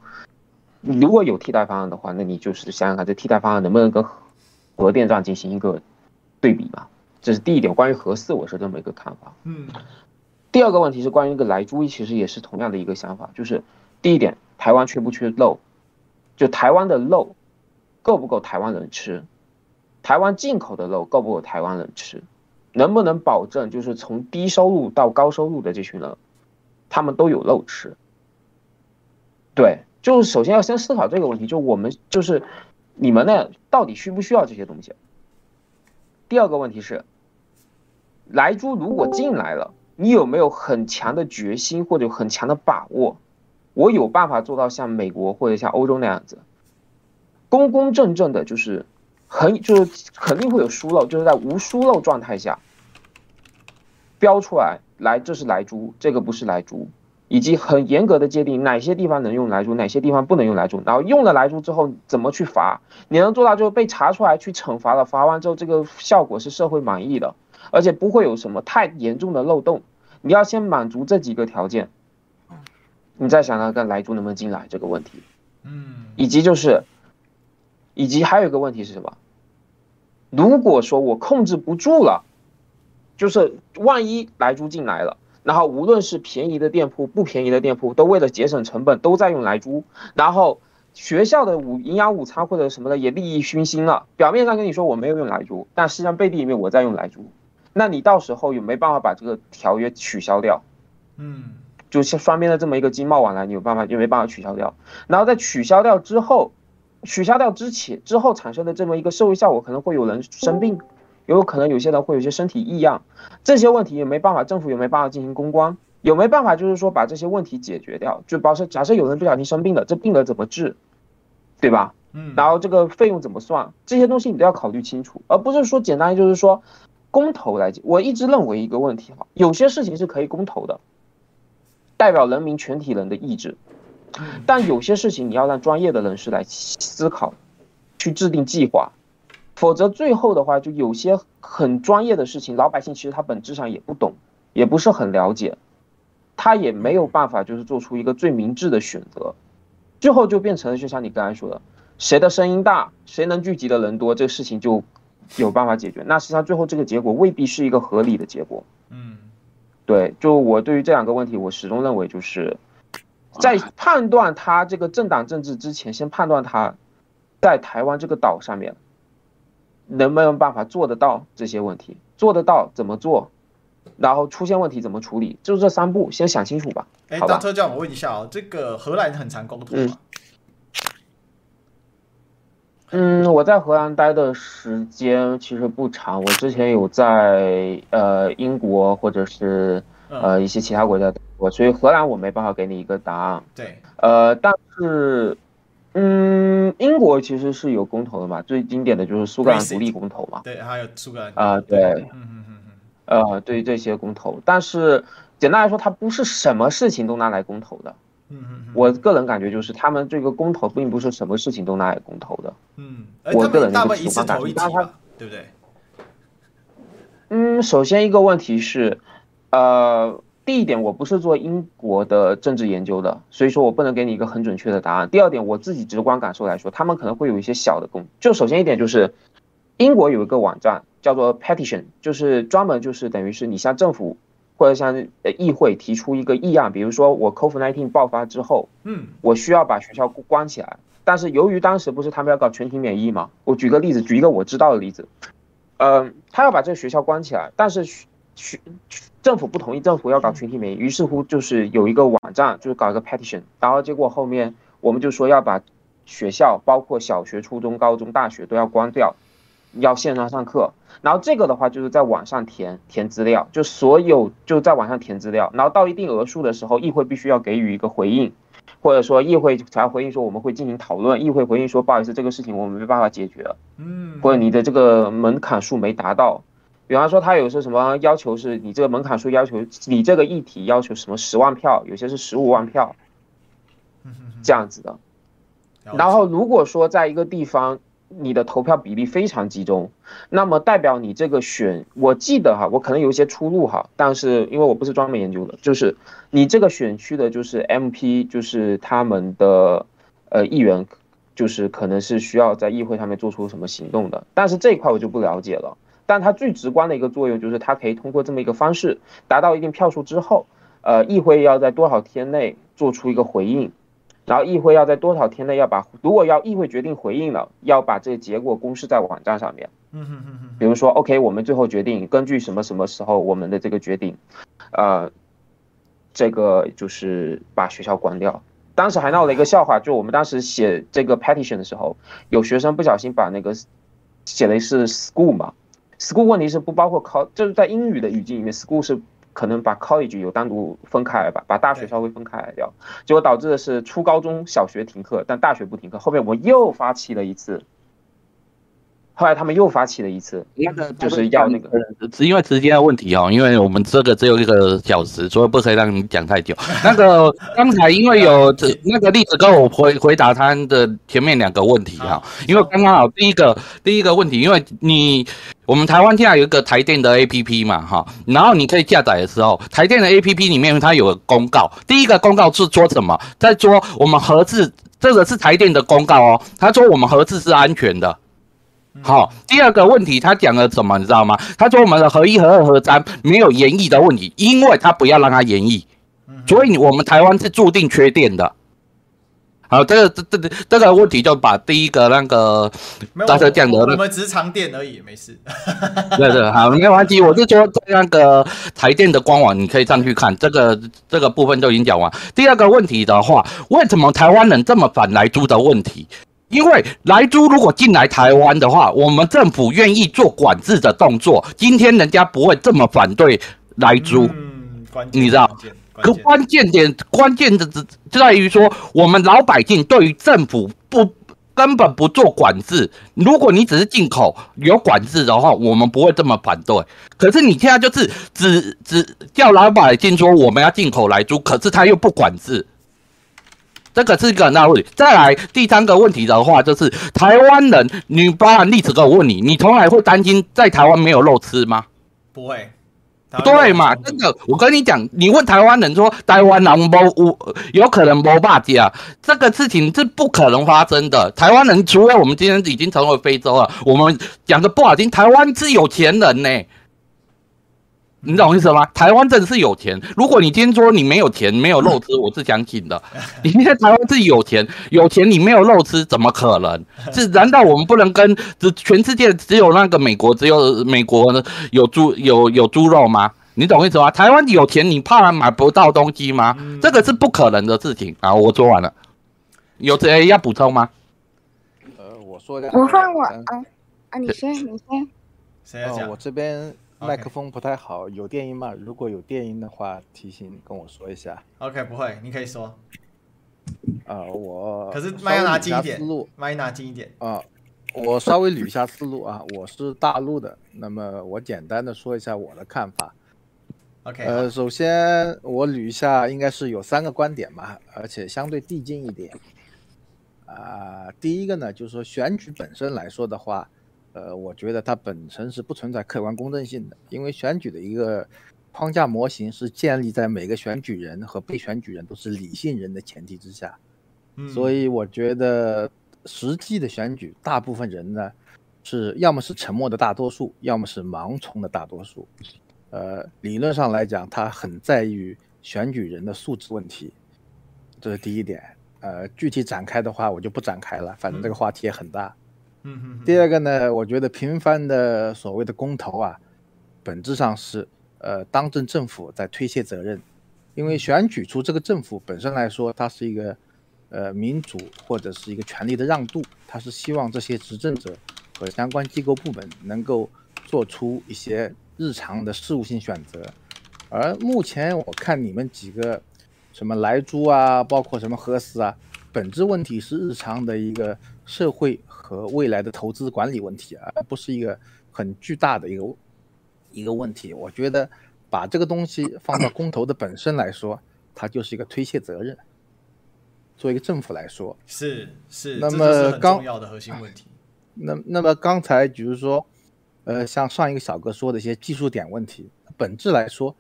如果有替代方案的话，那你就是想想看，这替代方案能不能跟核电站进行一个对比嘛？这是第一点。关于核四，我是这么一个看法。嗯。第二个问题是关于一个莱猪，其实也是同样的一个想法，就是第一点，台湾缺不缺肉？就台湾的肉够不够台湾人吃？台湾进口的肉够不够台湾人吃？能不能保证，就是从低收入到高收入的这群人，他们都有肉吃？对，就是首先要先思考这个问题，就我们就是你们呢，到底需不需要这些东西？第二个问题是，莱猪如果进来了，你有没有很强的决心或者很强的把握？我有办法做到像美国或者像欧洲那样子，公公正正的，就是。很就是肯定会有疏漏，就是在无疏漏状态下标出来，来这是来猪，这个不是来猪，以及很严格的界定哪些地方能用来猪，哪些地方不能用来猪，然后用了来猪之后怎么去罚，你能做到就是被查出来去惩罚了，罚完之后这个效果是社会满意的，而且不会有什么太严重的漏洞。你要先满足这几个条件，你再想想看来猪能不能进来这个问题，嗯，以及就是。以及还有一个问题是什么？如果说我控制不住了，就是万一来猪进来了，然后无论是便宜的店铺、不便宜的店铺，都为了节省成本都在用来猪，然后学校的午营养午餐或者什么的也利益熏心了，表面上跟你说我没有用来猪，但实际上背地里面我在用来猪，那你到时候有没办法把这个条约取消掉？嗯，就像双边的这么一个经贸往来，你有办法就没办法取消掉，然后在取消掉之后。取消掉之前之后产生的这么一个社会效果，可能会有人生病，有可能有些人会有些身体异样，这些问题也没办法，政府也没办法进行公关，有没办法就是说把这些问题解决掉？就保持假设有人不小心生病了，这病了怎么治，对吧？嗯，然后这个费用怎么算？这些东西你都要考虑清楚，而不是说简单就是说公投来解。我一直认为一个问题哈，有些事情是可以公投的，代表人民全体人的意志。但有些事情你要让专业的人士来思考，去制定计划，否则最后的话就有些很专业的事情，老百姓其实他本质上也不懂，也不是很了解，他也没有办法就是做出一个最明智的选择，最后就变成了就像你刚才说的，谁的声音大，谁能聚集的人多，这个事情就有办法解决，那实际上最后这个结果未必是一个合理的结果。嗯，对，就我对于这两个问题，我始终认为就是在判断他这个政党政治之前，先判断他在台湾这个岛上面能不能办法做得到这些问题，做得到怎么做，然后出现问题怎么处理，就这三步先想清楚吧。哎，大特教我问一下哦，这个荷兰很常沟通吗？嗯，我在荷兰待的时间其实不长，我之前有在呃英国或者是呃一些其他国家待过，所以荷兰我没办法给你一个答案。对，呃，但是嗯，英国其实是有公投的嘛，最经典的就是苏格兰独立公投嘛。对，还有苏格兰啊，对，嗯嗯嗯嗯，呃，对于这些公投，但是简单来说，它不是什么事情都拿来公投的。嗯，我个人感觉就是他们这个公投并不是什么事情都拿来公投的。嗯，我个人的一个主观感觉，对不对？嗯，首先一个问题是，呃，第一点我不是做英国的政治研究的，所以说我不能给你一个很准确的答案。第二点，我自己直观感受来说，他们可能会有一些小的共，就首先一点就是，英国有一个网站叫做 Petition，就是专门就是等于是你向政府。或者向呃议会提出一个议案，比如说我 COVID-19 爆发之后，嗯，我需要把学校关起来，但是由于当时不是他们要搞全体免疫嘛，我举个例子，举一个我知道的例子，呃，他要把这个学校关起来，但是学政府不同意，政府要搞群体免疫，于是乎就是有一个网站，就是搞一个 petition，然后结果后面我们就说要把学校，包括小学、初中、高中、大学都要关掉。要线上上课，然后这个的话就是在网上填填资料，就所有就在网上填资料，然后到一定额数的时候，议会必须要给予一个回应，或者说议会才回应说我们会进行讨论，议会回应说不好意思，这个事情我们没办法解决了，嗯，或者你的这个门槛数没达到，比方说他有些什么要求是你这个门槛数要求你这个议题要求什么十万票，有些是十五万票，这样子的，然后如果说在一个地方。你的投票比例非常集中，那么代表你这个选，我记得哈，我可能有一些出入哈，但是因为我不是专门研究的，就是你这个选区的，就是 MP，就是他们的呃议员，就是可能是需要在议会上面做出什么行动的，但是这一块我就不了解了。但它最直观的一个作用就是它可以通过这么一个方式达到一定票数之后，呃，议会要在多少天内做出一个回应。然后议会要在多少天内要把，如果要议会决定回应了，要把这个结果公示在网站上面。嗯哼。比如说，OK，我们最后决定根据什么什么时候我们的这个决定，呃，这个就是把学校关掉。当时还闹了一个笑话，就我们当时写这个 petition 的时候，有学生不小心把那个写的是 school 嘛，school 问题是不包括考，就是在英语的语境里面，school 是。可能把 college 有单独分开来吧，把大学稍微分开来掉，结果导致的是初高中小学停课，但大学不停课。后面我又发起了一次，后来他们又发起了一次，那个就是要那个，是因为时间的问题哦，因为我们这个只有一个小时，所以不可以让你讲太久。那个 刚才因为有这那个例子跟我回回答他的前面两个问题哈，因为刚刚好第一个第一个问题，因为你。我们台湾现在有一个台电的 APP 嘛，哈，然后你可以下载的时候，台电的 APP 里面它有个公告，第一个公告是说什么？在说我们核四，这个是台电的公告哦，他说我们核四是安全的。好，第二个问题他讲了什么？你知道吗？他说我们的合一、合二、合三没有延役的问题，因为他不要让它延役，所以我们台湾是注定缺电的。好，这个这这这个问题就把第一个那个大车讲的，我们只是长电而已，没事。对对，好，没关系。我是说在那个台电的官网，你可以上去看这个这个部分就已经讲完。第二个问题的话，为什么台湾人这么反莱猪的问题？因为莱猪如果进来台湾的话，我们政府愿意做管制的动作，今天人家不会这么反对莱猪。你知道。可关键点，关键的只在于说，我们老百姓对于政府不根本不做管制。如果你只是进口有管制的话，我们不会这么反对。可是你现在就是只只叫老百姓说我们要进口来租，可是他又不管制，这个是一个很大问题。再来第三个问题的话，就是台湾人，你包含历史，哥我问你，你从来会担心在台湾没有肉吃吗？不会。对嘛？真的我跟你讲，你问台湾人说台湾人无无有可能不霸气啊？这个事情是不可能发生的。台湾人除非我们今天已经成为非洲了，我们讲的不好听，台湾是有钱人呢、欸。你懂我意思吗？台湾真的是有钱。如果你今天说你没有钱，没有肉吃，我是相信的。你现在台湾是有钱，有钱你没有肉吃，怎么可能？是难道我们不能跟只全世界只有那个美国只有美国有猪有有猪肉吗？你懂我意思吗？台湾有钱，你怕买不到东西吗？这个是不可能的事情啊！我说完了，有谁要补充吗？呃，我说一下，我换我啊啊！你先，你先。谁要讲？我这边。麦克风不太好，有电音吗？如果有电音的话，提醒跟我说一下。OK，不会，你可以说。啊、呃，我可是麦要拿近一点，思路麦拿近一点。啊，我稍微捋一下思路啊，我是大陆的，那么我简单的说一下我的看法。OK，呃，首先我捋一下，应该是有三个观点吧，而且相对递进一点。啊、呃，第一个呢，就是说选举本身来说的话。呃，我觉得它本身是不存在客观公正性的，因为选举的一个框架模型是建立在每个选举人和被选举人都是理性人的前提之下，嗯，所以我觉得实际的选举，大部分人呢是要么是沉默的大多数，要么是盲从的大多数。呃，理论上来讲，它很在于选举人的素质问题，这是第一点。呃，具体展开的话，我就不展开了，反正这个话题也很大。嗯，第二个呢，我觉得频繁的所谓的公投啊，本质上是呃当政政府在推卸责任，因为选举出这个政府本身来说，它是一个呃民主或者是一个权力的让渡，它是希望这些执政者和相关机构部门能够做出一些日常的事务性选择，而目前我看你们几个什么莱猪啊，包括什么核四啊，本质问题是日常的一个社会。和未来的投资管理问题啊，而不是一个很巨大的一个一个问题。我觉得把这个东西放到公投的本身来说，它就是一个推卸责任。作为一个政府来说，是是。那么刚重要的核心问题。那那么刚才比如说，呃，像上一个小哥说的一些技术点问题，本质来说，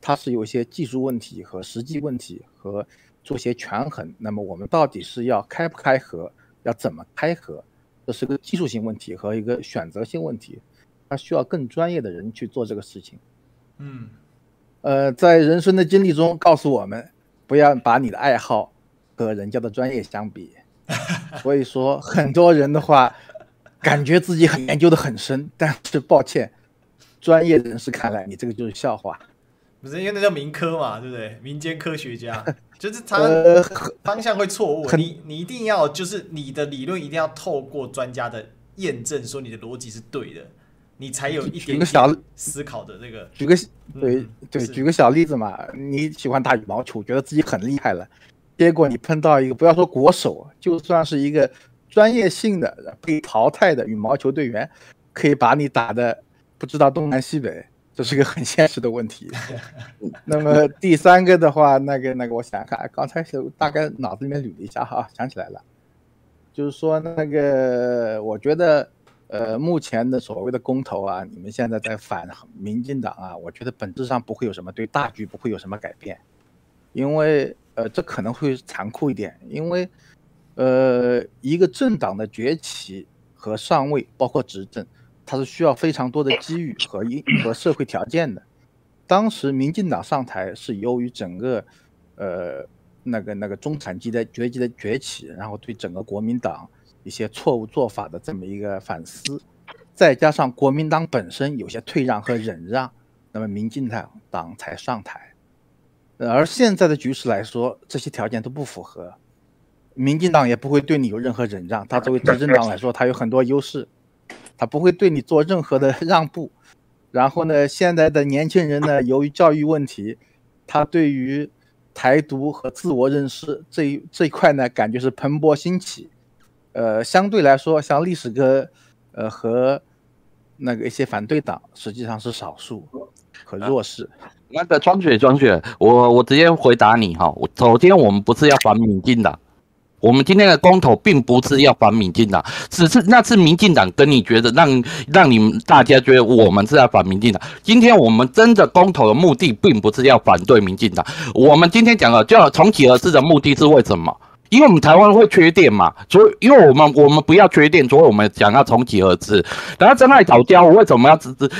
它是有一些技术问题和实际问题和做些权衡。那么我们到底是要开不开合，要怎么开核？这是个技术性问题和一个选择性问题，它需要更专业的人去做这个事情。嗯，呃，在人生的经历中告诉我们，不要把你的爱好和人家的专业相比。所以说，很多人的话，感觉自己很研究的很深，但是抱歉，专业人士看来，你这个就是笑话。不是因为那叫民科嘛，对不对？民间科学家 就是他方向会错误，你你一定要就是你的理论一定要透过专家的验证，说你的逻辑是对的，你才有一点点思考的这个。举个对对，举个小例子嘛，你喜欢打羽毛球，觉得自己很厉害了，结果你碰到一个不要说国手，就算是一个专业性的被淘汰的羽毛球队员，可以把你打的不知道东南西北。这是个很现实的问题。那么第三个的话，那个那个，我想想看，刚才是大概脑子里面捋了一下哈，想起来了，就是说那个，我觉得呃，目前的所谓的公投啊，你们现在在反民进党啊，我觉得本质上不会有什么对大局不会有什么改变，因为呃，这可能会残酷一点，因为呃，一个政党的崛起和上位，包括执政。它是需要非常多的机遇和因和社会条件的。当时民进党上台是由于整个，呃，那个那个中产阶级阶级的崛起，然后对整个国民党一些错误做法的这么一个反思，再加上国民党本身有些退让和忍让，那么民进党党才上台。而现在的局势来说，这些条件都不符合，民进党也不会对你有任何忍让。他作为执政党来说，他有很多优势。他不会对你做任何的 让步，然后呢，现在的年轻人呢，由于教育问题，他对于台独和自我认识这一这一块呢，感觉是蓬勃兴起。呃，相对来说，像历史哥，呃和那个一些反对党，实际上是少数和弱势。啊、那个庄雪，庄雪，我我直接回答你哈，我首先我们不是要反民进党，我们今天的公投并不是要反民进党，只是那次民进党跟你觉得让让你们大家觉得我们是要反民进党。今天我们真的公投的目的并不是要反对民进党，我们今天讲的叫重启而至的目的是为什么？因为我们台湾会缺电嘛，所以因为我们我们不要缺电，所以我们想要重启核四。然后真爱藻礁，我为什么要支持？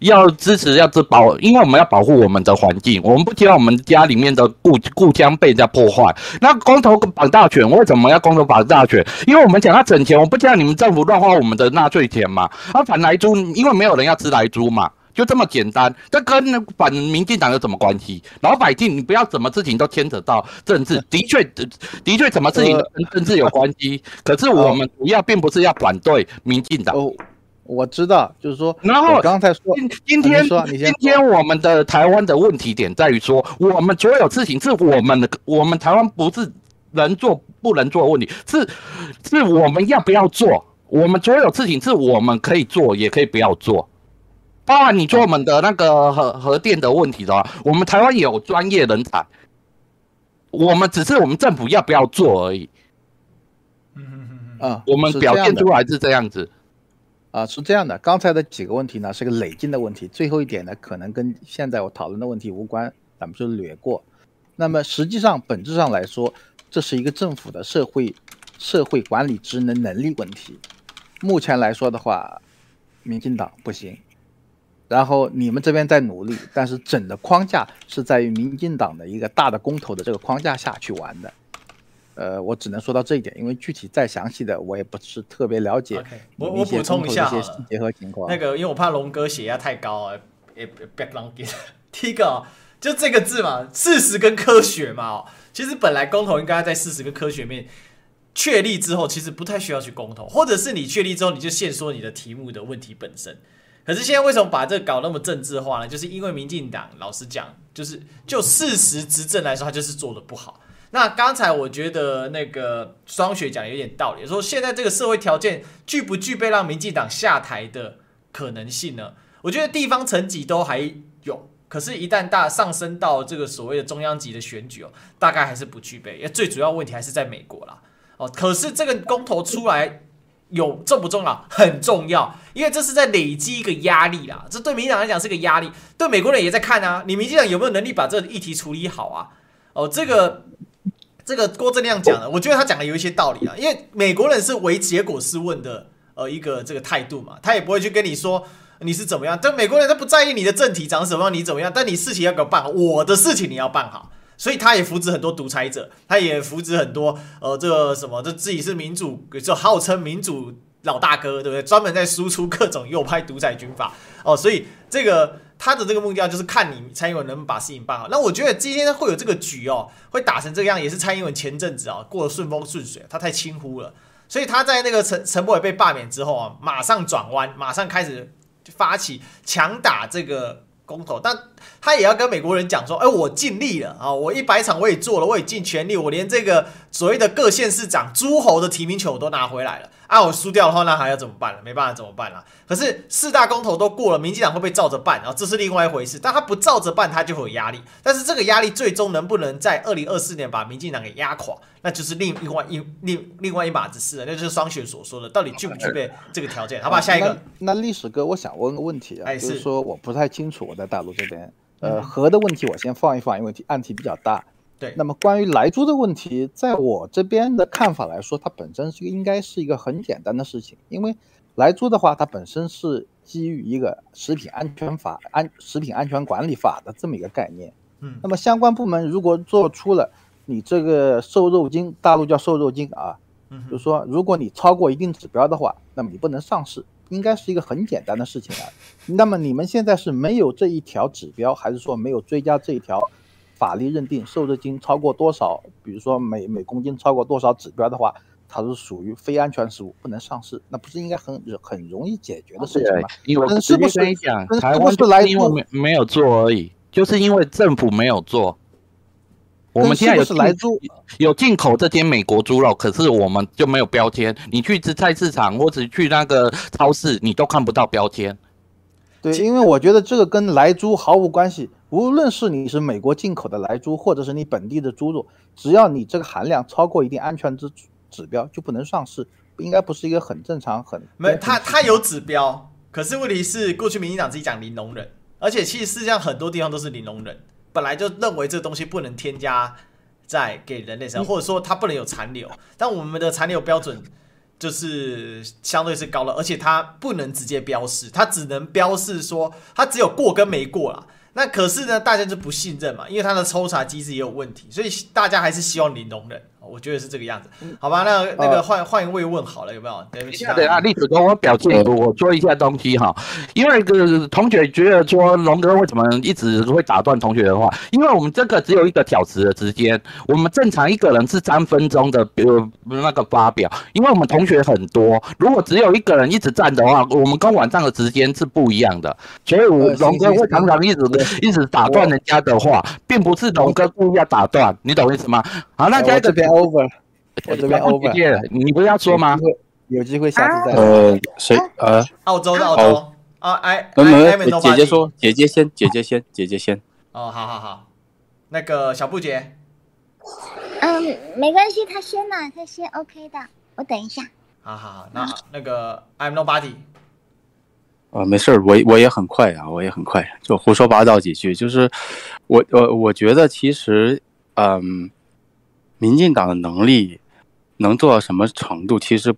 要支持要自保？因为我们要保护我们的环境，我们不希望我们家里面的故故乡被人家破坏。那光头绑大权，为什么要光头绑大权？因为我们想要省钱，我不希望你们政府乱花我们的纳税钱嘛。啊，反来猪，因为没有人要吃来猪嘛。就这么简单，这跟反民进党有什么关系？老百姓，你不要什么事情都牵扯到政治。的确，的确，什么事情都跟政治有关系。可是我们主要并不是要反对民进党。哦，我知道，就是说，然后刚才说，今今天，今天我们的台湾的问题点在于说，我们所有事情是我们的，我们台湾不是能做不能做的问题，是是我们要不要做？我们所有事情是我们可以做，也可以不要做。包含你说我们的那个核核电的问题的话，我们台湾有专业人才，我们只是我们政府要不要做而已。嗯嗯嗯啊，我们表现出来是这样子。啊，是这样的。刚才的几个问题呢，是个累进的问题。最后一点呢，可能跟现在我讨论的问题无关，咱们就略过。那么实际上本质上来说，这是一个政府的社会社会管理职能能力问题。目前来说的话，民进党不行。然后你们这边在努力，但是整的框架是在于民进党的一个大的公投的这个框架下去玩的，呃，我只能说到这一点，因为具体再详细的我也不是特别了解。Okay, 我我补充一下一些细节和情况。那个，因为我怕龙哥血压太高啊。第一个就这个字嘛，事实跟科学嘛，其实本来公投应该在事实跟科学面确立之后，其实不太需要去公投，或者是你确立之后，你就先说你的题目的问题本身。可是现在为什么把这个搞那么政治化呢？就是因为民进党老实讲，就是就事实执政来说，他就是做的不好。那刚才我觉得那个双雪讲的有点道理，说现在这个社会条件具不具备让民进党下台的可能性呢？我觉得地方层级都还有，可是，一旦大上升到这个所谓的中央级的选举哦，大概还是不具备。因为最主要问题还是在美国啦。哦，可是这个公投出来。有重不重要？很重要，因为这是在累积一个压力啦。这对民进党来讲是个压力，对美国人也在看啊。你民进党有没有能力把这个议题处理好啊？哦，这个这个郭正亮讲的，我觉得他讲的有一些道理啊。因为美国人是唯结果是问的，呃，一个这个态度嘛，他也不会去跟你说你是怎么样。但美国人他不在意你的政体长什么样，你怎么样，但你事情要给我办好，我的事情你要办好。所以他也扶植很多独裁者，他也扶植很多呃，这个什么，这自己是民主，就号称民主老大哥，对不对？专门在输出各种右派独裁军阀哦。所以这个他的这个目标就是看你蔡英文能不能把事情办好。那我觉得今天会有这个局哦，会打成这个样，也是蔡英文前阵子啊、哦、过得顺风顺水，他太轻忽了。所以他在那个陈陈柏伟被罢免之后啊，马上转弯，马上开始发起强打这个。公投，但他也要跟美国人讲说，哎，我尽力了啊，我一百场我也做了，我也尽全力，我连这个所谓的各县市长诸侯的提名权我都拿回来了啊，我输掉的话，那还要怎么办了？没办法，怎么办啦？可是四大公投都过了，民进党会不会照着办？然后这是另外一回事。但他不照着办，他就会有压力。但是这个压力最终能不能在二零二四年把民进党给压垮，那就是另另外一另另外一码子事了。那就是双选所说的，到底具不具备这个条件？好吧，下一个。那历史哥，我想问个问题啊，哎、就是说我不太清楚，我在大陆这边，呃，核的问题我先放一放，因为案题比较大。对。那么关于莱猪的问题，在我这边的看法来说，它本身是应该是一个很简单的事情，因为。莱猪的话，它本身是基于一个食品安全法、安食品安全管理法的这么一个概念。嗯，那么相关部门如果做出了你这个瘦肉精，大陆叫瘦肉精啊，嗯，就是说如果你超过一定指标的话，那么你不能上市，应该是一个很简单的事情啊。那么你们现在是没有这一条指标，还是说没有追加这一条法律认定瘦肉精超过多少，比如说每每公斤超过多少指标的话？它是属于非安全食物，不能上市，那不是应该很很容易解决的事情吗？因为是不是讲台湾是因为没没有做而已，就是因为政府没有做。我们现在有是来猪有进口这些美国猪肉，可是我们就没有标签。你去吃菜市场或者去那个超市，你都看不到标签。对，因为我觉得这个跟莱猪毫无关系。无论是你是美国进口的莱猪，或者是你本地的猪肉，只要你这个含量超过一定安全指指标，就不能上市。应该不是一个很正常、很没他他有指标，可是问题是过去民进党自己讲零容忍，而且其实世界上很多地方都是零容忍，本来就认为这个东西不能添加在给人类身上，或者说它不能有残留。但我们的残留标准就是相对是高了，而且它不能直接标示，它只能标示说它只有过跟没过啦。那可是呢，大家就不信任嘛，因为它的抽查机制也有问题，所以大家还是希望零容忍。我觉得是这个样子，好吧？那那个换换一位问好了，有没有？对不起，对啊，历史哥，我表现我说一下东西哈，因为个同学觉得说龙哥为什么一直会打断同学的话？因为我们这个只有一个小时的时间，我们正常一个人是三分钟的，比如那个发表，因为我们同学很多，如果只有一个人一直站的话，我们跟晚上的时间是不一样的，所以我龙哥会常常一直一直打断人家的话，并不是龙哥故意要打断，你懂意思吗？好，那在这边。Over，我这边 over，你不是要说吗？有机会下次再。呃，谁？呃，澳洲的澳洲。啊，哎，姐姐说，姐姐先，姐姐先，姐姐先。哦，好好好，那个小布姐。嗯，没关系，他先嘛，他先 OK 的，我等一下。好好好，那那个 I'm nobody。啊，没事儿，我我也很快啊，我也很快，就胡说八道几句，就是我我我觉得其实，嗯。民进党的能力能做到什么程度，其实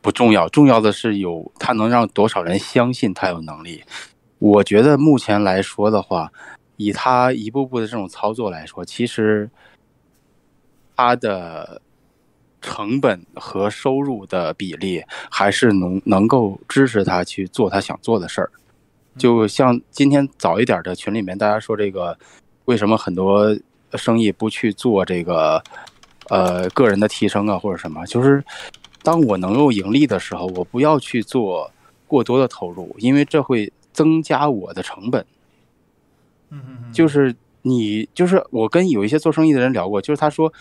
不重要，重要的是有他能让多少人相信他有能力。我觉得目前来说的话，以他一步步的这种操作来说，其实他的成本和收入的比例还是能能够支持他去做他想做的事儿。就像今天早一点的群里面，大家说这个为什么很多。生意不去做这个，呃，个人的提升啊，或者什么，就是当我能够盈利的时候，我不要去做过多的投入，因为这会增加我的成本。嗯嗯嗯，就是你，就是我跟有一些做生意的人聊过，就是他说，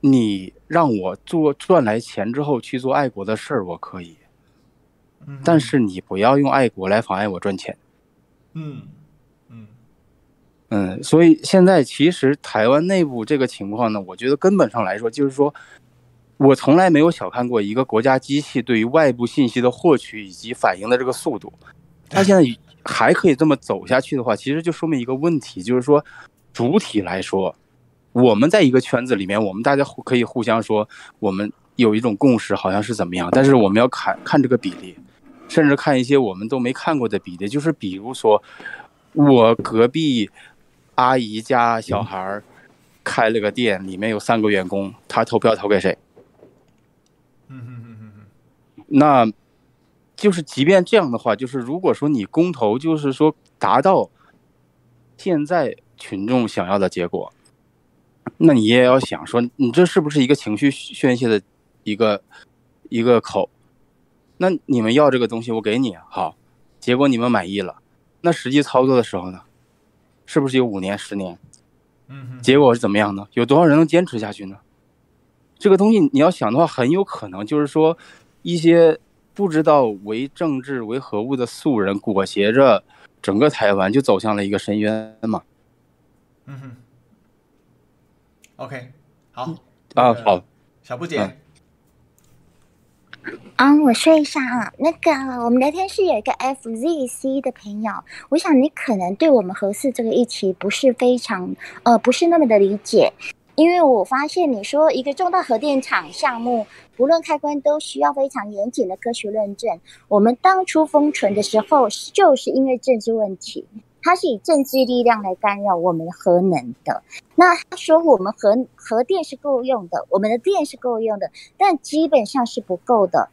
你让我做赚来钱之后去做爱国的事儿，我可以，但是你不要用爱国来妨碍我赚钱。嗯。嗯，所以现在其实台湾内部这个情况呢，我觉得根本上来说，就是说，我从来没有小看过一个国家机器对于外部信息的获取以及反应的这个速度。它现在还可以这么走下去的话，其实就说明一个问题，就是说，主体来说，我们在一个圈子里面，我们大家可以互相说，我们有一种共识，好像是怎么样，但是我们要看看这个比例，甚至看一些我们都没看过的比例，就是比如说，我隔壁。阿姨家小孩开了个店，里面有三个员工，他投票投给谁？嗯嗯嗯嗯嗯，那，就是即便这样的话，就是如果说你公投，就是说达到现在群众想要的结果，那你也要想说，你这是不是一个情绪宣泄的一个一个口？那你们要这个东西，我给你好，结果你们满意了，那实际操作的时候呢？是不是有五年、十年？嗯，结果是怎么样呢？有多少人能坚持下去呢？这个东西你要想的话，很有可能就是说，一些不知道为政治为何物的素人裹挟着整个台湾，就走向了一个深渊嘛。嗯哼。OK，好啊，好，小布姐。嗯啊我说一下啊，那个我们聊天室有一个 FZC 的朋友，我想你可能对我们核四这个议题不是非常呃，不是那么的理解，因为我发现你说一个重大核电厂项目，不论开关都需要非常严谨的科学论证，我们当初封存的时候就是因为政治问题。他是以政治力量来干扰我们核能的。那他说我们核核电是够用的，我们的电是够用的，但基本上是不够的。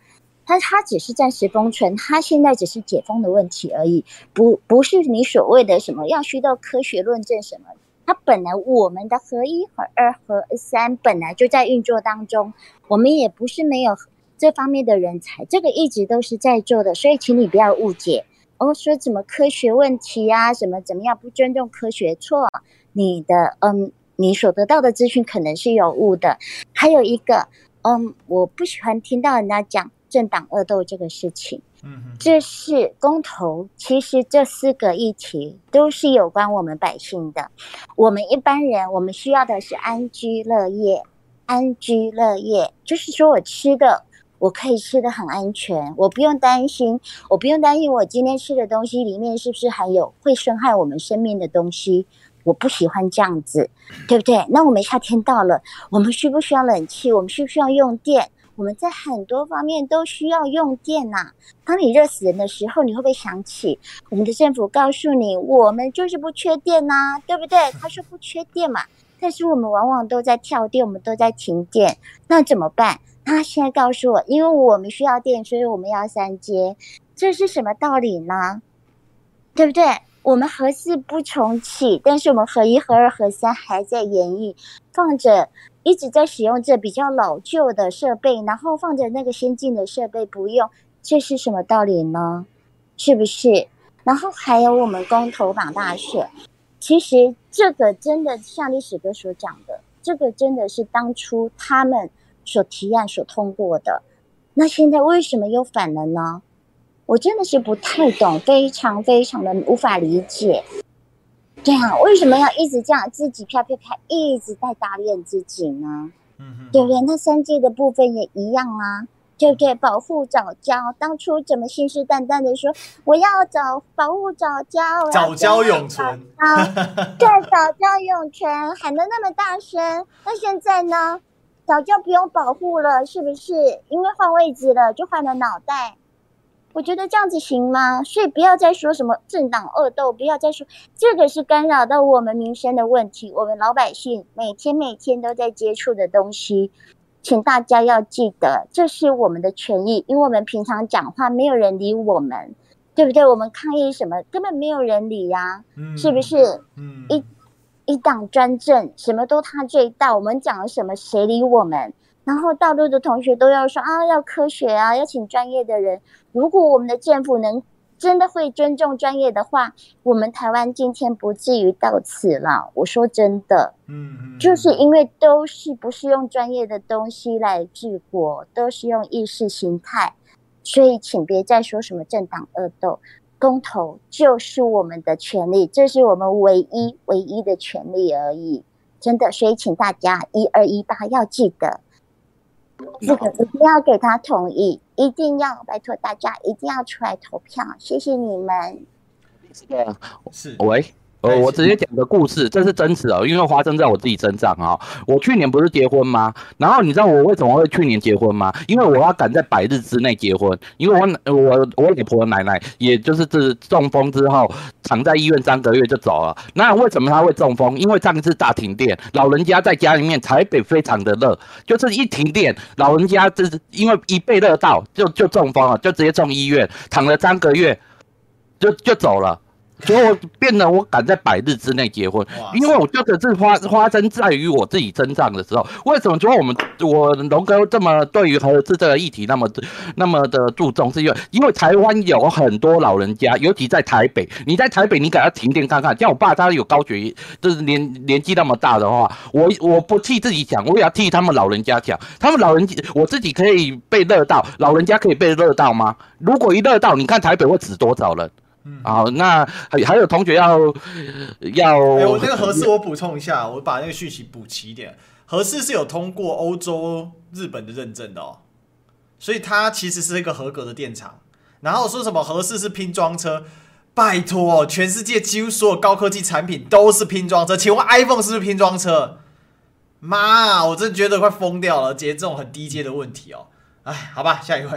他他只是暂时封存，他现在只是解封的问题而已，不不是你所谓的什么要需要科学论证什么。他本来我们的核一、核二、核三本来就在运作当中，我们也不是没有这方面的人才，这个一直都是在做的，所以请你不要误解。哦，说什么科学问题啊，什么怎么样不尊重科学？错，你的嗯，你所得到的资讯可能是有误的。还有一个，嗯，我不喜欢听到人家讲政党恶斗这个事情，嗯，这是公投。其实这四个议题都是有关我们百姓的。我们一般人，我们需要的是安居乐业。安居乐业，就是说我吃的，我可以吃得很安全，我不用担心，我不用担心我今天吃的东西里面是不是含有会损害我们生命的东西。我不喜欢这样子，对不对？那我们夏天到了，我们需不需要冷气？我们需不需要用电？我们在很多方面都需要用电呐。当你热死人的时候，你会不会想起我们的政府告诉你，我们就是不缺电呐，对不对？他说不缺电嘛，但是我们往往都在跳电，我们都在停电，那怎么办？他现在告诉我，因为我们需要电，所以我们要三阶，这是什么道理呢？对不对？我们核四不重启，但是我们核一、核二、核三还在演绎，放着一直在使用这比较老旧的设备，然后放着那个先进的设备不用，这是什么道理呢？是不是？然后还有我们公投榜大选，其实这个真的像历史哥所讲的，这个真的是当初他们所提案所通过的，那现在为什么又反了呢？我真的是不太懂，非常非常的无法理解。对啊，为什么要一直这样自己啪啪啪，一直在打脸自己呢？嗯哼，对不对？那三界的部分也一样啊，对不对？保护早教，当初怎么信誓旦旦的说我要找保护早教，早教永存，对，早教永存，喊得那么大声，那现在呢？藻礁不用保护了，是不是？因为换位置了，就换了脑袋。我觉得这样子行吗？所以不要再说什么政党恶斗，不要再说这个是干扰到我们民生的问题，我们老百姓每天每天都在接触的东西，请大家要记得，这是我们的权益，因为我们平常讲话没有人理我们，对不对？我们抗议什么根本没有人理呀，是不是？嗯，一一党专政，什么都他最大，我们讲了什么谁理我们？然后大陆的同学都要说啊，要科学啊，要请专业的人。如果我们的政府能真的会尊重专业的话，我们台湾今天不至于到此了。我说真的，嗯，就是因为都是不是用专业的东西来治国，都是用意识形态，所以请别再说什么政党恶斗，公投就是我们的权利，这是我们唯一唯一的权利而已。真的，所以请大家一二一八要记得。这个一定要给他同意，一定要拜托大家一定要出来投票，谢谢你们。是，喂。呃，我直接讲个故事，这是真实的，因为发生在我自己身上啊。我去年不是结婚吗？然后你知道我为什么会去年结婚吗？因为我要赶在百日之内结婚，因为我我我老婆奶奶也就是这中风之后躺在医院三个月就走了。那为什么她会中风？因为上一次大停电，老人家在家里面，台北非常的热，就是一停电，老人家就是因为一被热到就就中风了，就直接送医院，躺了三个月就就走了。所以我变得我敢在百日之内结婚，因为我觉得这发发生在于我自己身上的时候。为什么说我们我龙哥这么对于核四这个议题那么那么的注重？是因为因为台湾有很多老人家，尤其在台北，你在台北你给他停电看看，像我爸他有高血压，就是年年纪那么大的话，我我不替自己讲，我也要替他们老人家讲。他们老人家我自己可以被热到，老人家可以被热到吗？如果一热到，你看台北会死多少人？嗯，好，那还还有同学要要，哎，我那个合适我补充一下，我把那个讯息补齐一点。合适是有通过欧洲、日本的认证的哦，所以它其实是一个合格的电厂。然后说什么合适是拼装车，拜托，全世界几乎所有高科技产品都是拼装车。请问 iPhone 是不是拼装车？妈，我真觉得快疯掉了，解决这种很低阶的问题哦。哎，好吧，下一位。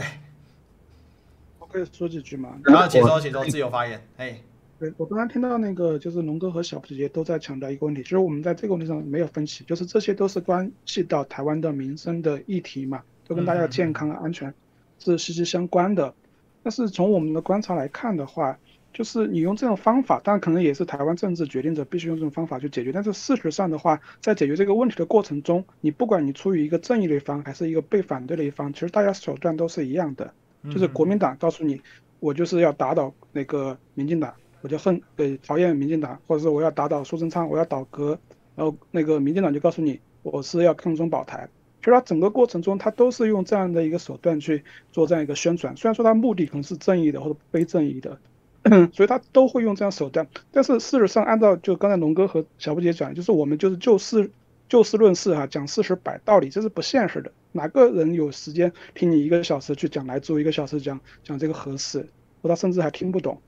可以说几句吗？然后请说，请说，自由发言。哎，对，我刚刚听到那个，就是龙哥和小姐姐都在强调一个问题，就是我们在这个问题上没有分歧，就是这些都是关系到台湾的民生的议题嘛，都跟大家的健康安全是息息相关的。但是从我们的观察来看的话，就是你用这种方法，当然可能也是台湾政治决定者必须用这种方法去解决。但是事实上的话，在解决这个问题的过程中，你不管你出于一个正义的一方，还是一个被反对的一方，其实大家手段都是一样的。就是国民党告诉你，我就是要打倒那个民进党，我就恨呃讨厌民进党，或者是我要打倒苏贞昌，我要倒戈，然后那个民进党就告诉你，我是要抗中保台，其实它整个过程中，它都是用这样的一个手段去做这样一个宣传。虽然说它目的可能是正义的或者非正义的，所以他都会用这样手段。但是事实上，按照就刚才龙哥和小布姐讲，就是我们就是就事就事论事哈，讲事实摆道理，这是不现实的。哪个人有时间听你一个小时去讲来做，一个小时讲讲这个合适？我他甚至还听不懂。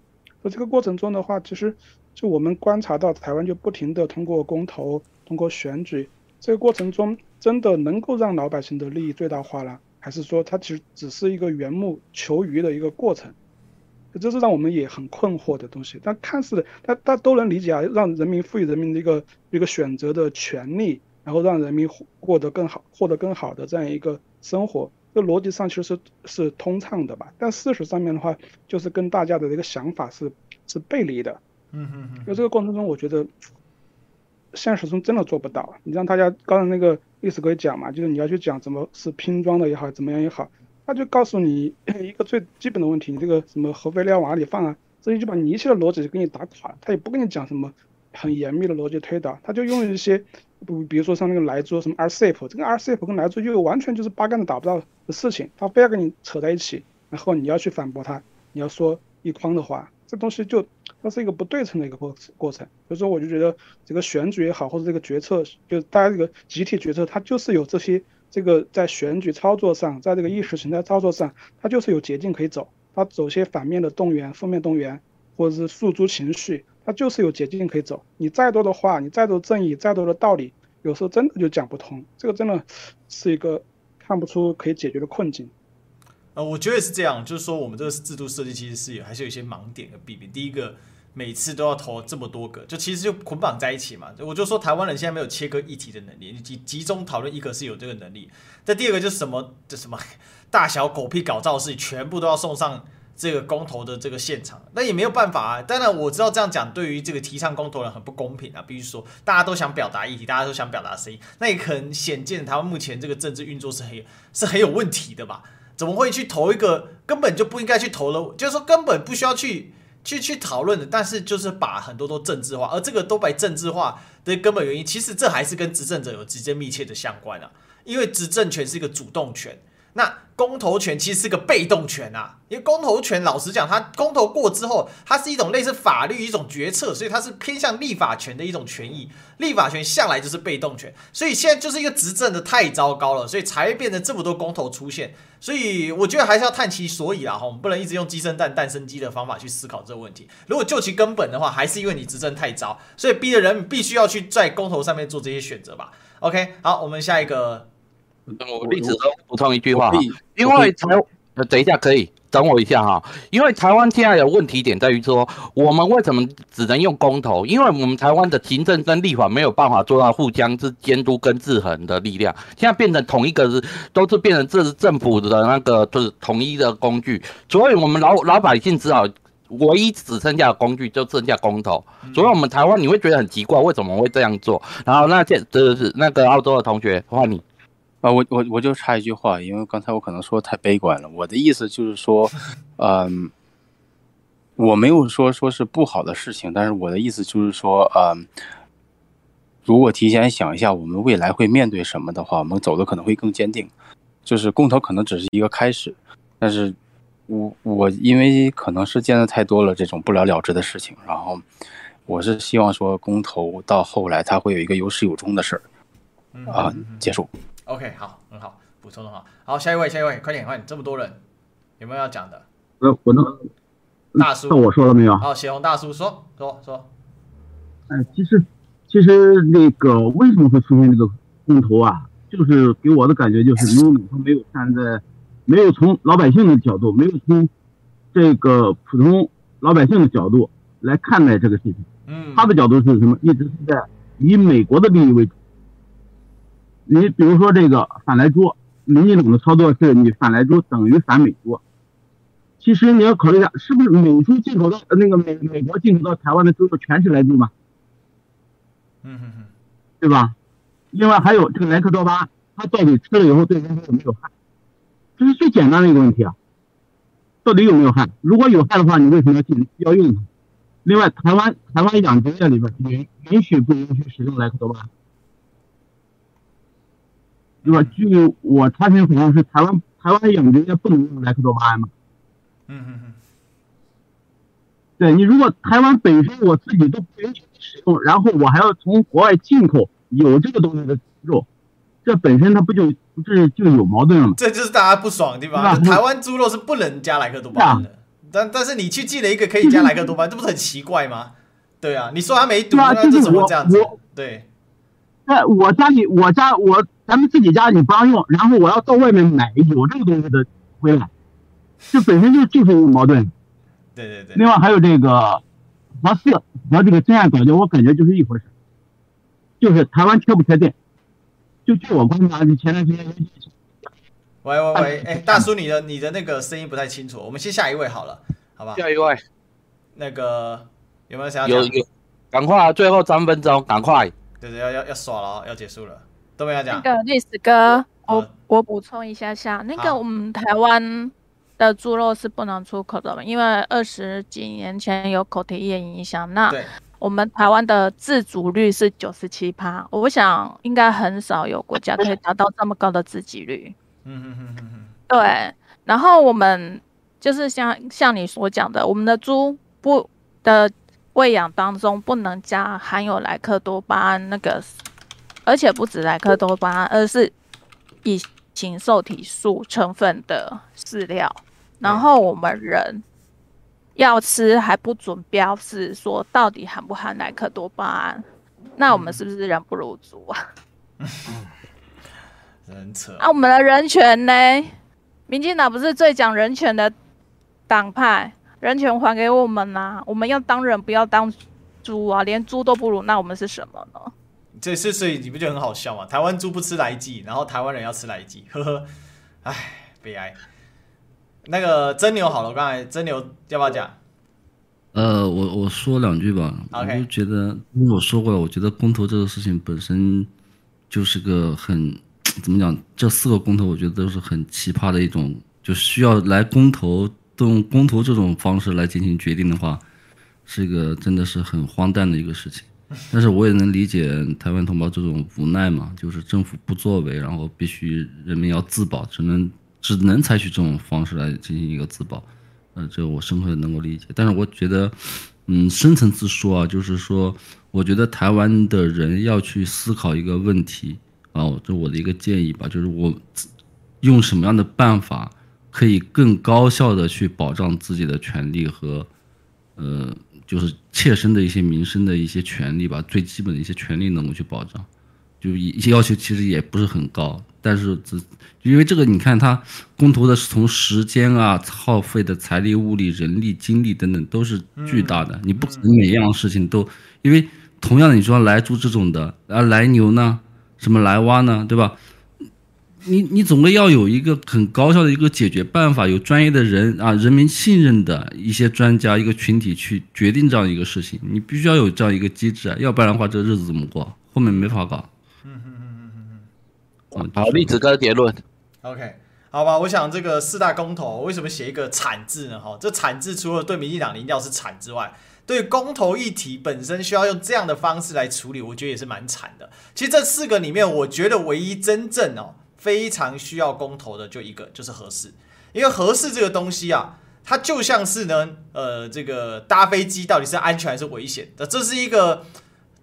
在这个过程中的话，其实就我们观察到台湾就不停地通过公投、通过选举，这个过程中真的能够让老百姓的利益最大化了，还是说它其实只是一个缘木求鱼的一个过程？这是让我们也很困惑的东西。但看似大家都能理解啊，让人民赋予人民的一个一个选择的权利。然后让人民获得更好、获得更好的这样一个生活，这逻辑上其实是是通畅的吧？但事实上面的话，就是跟大家的这个想法是是背离的。嗯嗯嗯。就这个过程中，我觉得现实中真的做不到。你让大家刚才那个历史可以讲嘛，就是你要去讲怎么是拼装的也好，怎么样也好，他就告诉你 一个最基本的问题：你这个什么核废料往哪里放啊？这就把你一切的逻辑就给你打垮。他也不跟你讲什么很严密的逻辑推导，他就用一些。不，比如说像那个莱猪什么 RCEP，这个 RCEP 跟莱猪又完全就是八竿子打不到的事情，他非要跟你扯在一起，然后你要去反驳他，你要说一筐的话，这东西就它是一个不对称的一个过过程。所以说我就觉得这个选举也好，或者这个决策，就大家这个集体决策，它就是有这些这个在选举操作上，在这个意识形态操作上，它就是有捷径可以走，它走些反面的动员、负面动员，或者是诉诸情绪。它就是有捷径可以走，你再多的话，你再多正义，再多的道理，有时候真的就讲不通。这个真的是一个看不出可以解决的困境。呃，我觉得是这样，就是说我们这个制度设计其实是有还是有一些盲点的弊病。第一个，每次都要投这么多个，就其实就捆绑在一起嘛。我就说台湾人现在没有切割议题的能力，集集中讨论一个是有这个能力。但第二个就是什么，这什么 大小狗屁搞造事，全部都要送上。这个公投的这个现场，那也没有办法啊。当然我知道这样讲对于这个提倡公投的人很不公平啊。比如说大家都想表达议题，大家都想表达声音，那也可能显见台湾目前这个政治运作是很是很有问题的吧？怎么会去投一个根本就不应该去投的？就是说根本不需要去去去讨论的，但是就是把很多都政治化，而这个都被政治化的根本原因，其实这还是跟执政者有直接密切的相关啊。因为执政权是一个主动权。那公投权其实是个被动权啊，因为公投权老实讲，它公投过之后，它是一种类似法律一种决策，所以它是偏向立法权的一种权益。立法权向来就是被动权，所以现在就是一个执政的太糟糕了，所以才会变成这么多公投出现。所以我觉得还是要探其所以啦，哈，我们不能一直用鸡生蛋，蛋生鸡的方法去思考这个问题。如果就其根本的话，还是因为你执政太糟，所以逼的人必须要去在公投上面做这些选择吧。OK，好，我们下一个。我例子补充一句话哈，因为台呃，等一下可以等我一下哈，因为台湾现在的问题点在于说，我们为什么只能用公投？因为我们台湾的行政跟立法没有办法做到互相之监督跟制衡的力量，现在变成同一个是都是变成这是政府的那个就是统一的工具，所以我们老老百姓只好唯一只剩下的工具就剩下公投，所以我们台湾你会觉得很奇怪，为什么会这样做？然后那这这是那个澳洲的同学换你。啊，我我我就插一句话，因为刚才我可能说太悲观了。我的意思就是说，嗯，我没有说说是不好的事情，但是我的意思就是说，嗯，如果提前想一下我们未来会面对什么的话，我们走的可能会更坚定。就是公投可能只是一个开始，但是我我因为可能是见的太多了这种不了了之的事情，然后我是希望说公投到后来它会有一个有始有终的事儿，啊，结束。OK，好，很好，补充的好。好，下一位，下一位，快点，快点，这么多人，有没有要讲的？呃，我能。大叔，那我说了没有？好，血红大叔说说说。哎，其实，其实那个为什么会出现这个公投啊？就是给我的感觉就是，因为他没有站在，没有从老百姓的角度，没有从这个普通老百姓的角度来看待这个事情。嗯。他的角度是什么？一直是在以美国的利益为主。你比如说这个反来猪，民进党的操作是你反来猪等于反美猪。其实你要考虑一下，是不是美猪进口到那个美美国进口到台湾的猪肉全是莱猪嘛？嗯嗯嗯，对吧？另外还有这个莱克多巴，它到底吃了以后对人体有没有害？这是最简单的一个问题啊，到底有没有害？如果有害的话，你为什么要进要用它？另外，台湾台湾养殖业里边允允许不允许使用莱克多巴？对吧？据我查询，好像是台湾台湾养殖也不能用莱克多巴胺嘛。嗯嗯嗯。对你，如果台湾本身我自己都不允许使用，然后我还要从国外进口有这个东西的肉，这本身它不就不是就有矛盾了吗？这就是大家不爽的地方。台湾猪肉是不能加莱克多巴胺的，但但是你去寄了一个可以加莱克多巴胺，这不是很奇怪吗？对啊，你说它没毒，那这怎么这样子？对。在我家里，我家我咱们自己家里不让用，然后我要到外面买有这个东西的回来，这本身就就是一个矛盾。对对对。另外还有这个核四和这个真爱早教，我感觉就是一回事，就是台湾缺不缺电？就据我观察，你前段时间。喂喂喂，哎，大叔，你的你的那个声音不太清楚，我们先下一位好了，好吧？下一位。那个有没有想要讲？有有，赶快，最后三分钟，赶快。对对，要要要耍了，要结束了，都没有讲。那个历史哥，我我补充一下下，那个我们台湾的猪肉是不能出口的嘛，因为二十几年前有口蹄疫影响。那我们台湾的自主率是九十七趴，我想应该很少有国家可以达到这么高的自给率。嗯嗯嗯嗯嗯。对，然后我们就是像像你所讲的，我们的猪不的。喂养当中不能加含有莱克多巴胺那个，而且不止莱克多巴胺，而是乙型受体素成分的饲料。然后我们人要吃还不准标示说到底含不含莱克多巴胺，那我们是不是人不如猪啊？很扯。那、啊、我们的人权呢？民进党不是最讲人权的党派？人权还给我们呐、啊！我们要当人，不要当猪啊！连猪都不如，那我们是什么呢？这是所以你不觉得很好笑吗？台湾猪不吃来记，然后台湾人要吃来记，呵呵，唉，悲哀。那个真牛好了，我刚才真牛要不要讲？呃，我我说两句吧。我就觉得，因为我说过了，我觉得公投这个事情本身就是个很怎么讲？这四个公投，我觉得都是很奇葩的一种，就需要来公投。用公投这种方式来进行决定的话，是一个真的是很荒诞的一个事情。但是我也能理解台湾同胞这种无奈嘛，就是政府不作为，然后必须人民要自保，只能只能采取这种方式来进行一个自保。呃，这我深刻的能够理解。但是我觉得，嗯，深层次说啊，就是说，我觉得台湾的人要去思考一个问题啊，这我的一个建议吧，就是我用什么样的办法。可以更高效的去保障自己的权利和，呃，就是切身的一些民生的一些权利吧，最基本的一些权利能够去保障，就一些要求其实也不是很高，但是只因为这个，你看它公投的是从时间啊、耗费的财力、物力、人力、精力等等都是巨大的，你不可能每样事情都，因为同样的你说莱猪这种的啊，莱牛呢，什么莱蛙呢，对吧？你你总归要有一个很高效的一个解决办法，有专业的人啊，人民信任的一些专家一个群体去决定这样一个事情，你必须要有这样一个机制啊，要不然的话，这日子怎么过？后面没法搞。嗯嗯嗯嗯嗯嗯。好，例子哥的结论。OK，好吧，我想这个四大公投为什么写一个惨字呢？哈，这惨字除了对民进党的一定要是惨之外，对公投议题本身需要用这样的方式来处理，我觉得也是蛮惨的。其实这四个里面，我觉得唯一真正哦。非常需要公投的就一个，就是核四，因为核四这个东西啊，它就像是呢，呃，这个搭飞机到底是安全还是危险的，这是一个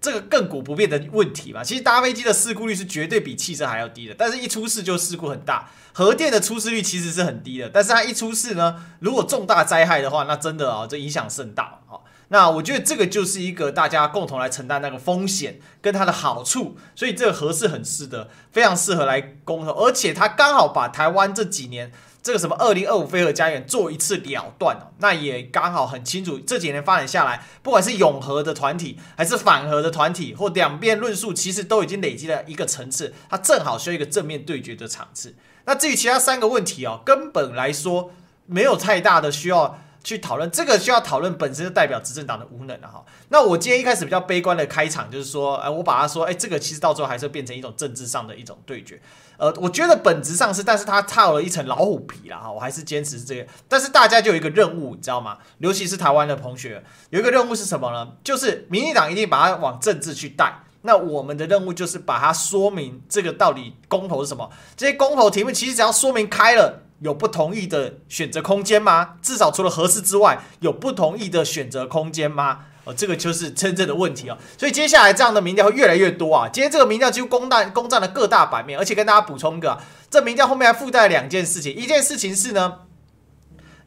这个亘古不变的问题嘛。其实搭飞机的事故率是绝对比汽车还要低的，但是一出事就事故很大。核电的出事率其实是很低的，但是它一出事呢，如果重大灾害的话，那真的啊，这影响甚大。那我觉得这个就是一个大家共同来承担那个风险跟它的好处，所以这个合适很适的，非常适合来公投，而且它刚好把台湾这几年这个什么二零二五非核家园做一次了断哦，那也刚好很清楚这几年发展下来，不管是永和的团体还是反核的团体或两边论述，其实都已经累积了一个层次，它正好需要一个正面对决的场次。那至于其他三个问题哦，根本来说没有太大的需要。去讨论这个需要讨论本身就代表执政党的无能了哈。那我今天一开始比较悲观的开场就是说，哎，我把它说，哎，这个其实到最后还是会变成一种政治上的一种对决。呃，我觉得本质上是，但是它套了一层老虎皮了哈。我还是坚持这个。但是大家就有一个任务，你知道吗？尤其是台湾的同学，有一个任务是什么呢？就是民进党一定把它往政治去带。那我们的任务就是把它说明这个到底公投是什么。这些公投题目其实只要说明开了，有不同意的选择空间吗？至少除了合适之外，有不同意的选择空间吗？哦，这个就是真正的问题哦。所以接下来这样的民调会越来越多啊。今天这个民调几乎攻占攻占了各大版面，而且跟大家补充一个、这民调后面还附带了两件事情。一件事情是呢，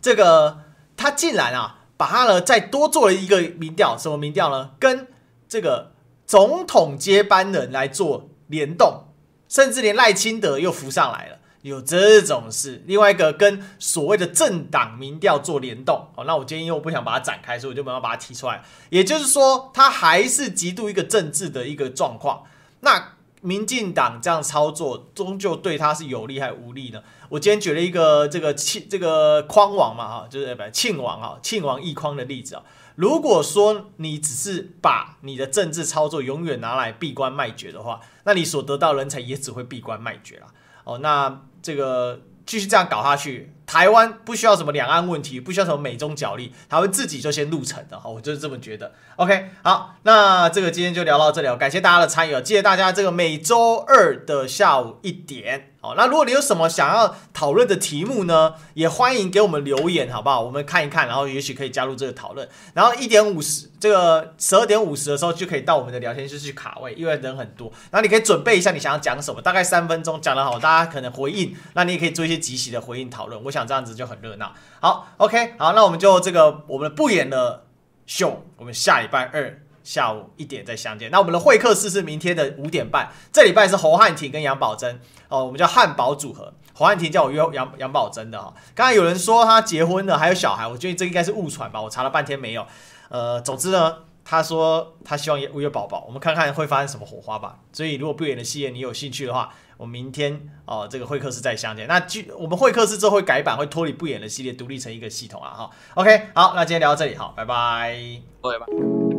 这个他竟然啊，把他呢再多做了一个民调，什么民调呢？跟这个。总统接班人来做联动，甚至连赖清德又浮上来了，有这种事。另外一个跟所谓的政党民调做联动，哦，那我今天因为我不想把它展开，所以我就没有把它提出来。也就是说，它还是极度一个政治的一个状况。那民进党这样操作，终究对他是有利还是无利呢？我今天举了一个这个庆这个匡王嘛，哈，就是不庆王啊，庆王奕匡的例子啊。如果说你只是把你的政治操作永远拿来闭关卖绝的话，那你所得到人才也只会闭关卖绝了。哦，那这个继续这样搞下去，台湾不需要什么两岸问题，不需要什么美中角力，台湾自己就先入城的。哈，我就是这么觉得。OK，好，那这个今天就聊到这里，感谢大家的参与，记得大家这个每周二的下午一点。好，那如果你有什么想要讨论的题目呢，也欢迎给我们留言，好不好？我们看一看，然后也许可以加入这个讨论。然后一点五十，这个十二点五十的时候就可以到我们的聊天室去卡位，因为人很多。那你可以准备一下你想要讲什么，大概三分钟讲得好，大家可能回应，那你也可以做一些即时的回应讨论。我想这样子就很热闹。好，OK，好，那我们就这个我们不演的秀，我们下礼拜二。下午一点再相见。那我们的会客室是明天的五点半。这礼拜是侯汉廷跟杨宝珍哦，我们叫汉堡组合。侯汉廷叫我约杨杨宝珍的哈。刚才有人说他结婚了，还有小孩，我觉得这应该是误传吧。我查了半天没有。呃，总之呢，他说他希望约宝宝，我们看看会发生什么火花吧。所以如果不演的系列你有兴趣的话，我们明天哦这个会客室再相见。那我们会客室之后会改版，会脱离不演的系列，独立成一个系统啊哈。OK，好，那今天聊到这里，好，拜拜，拜拜。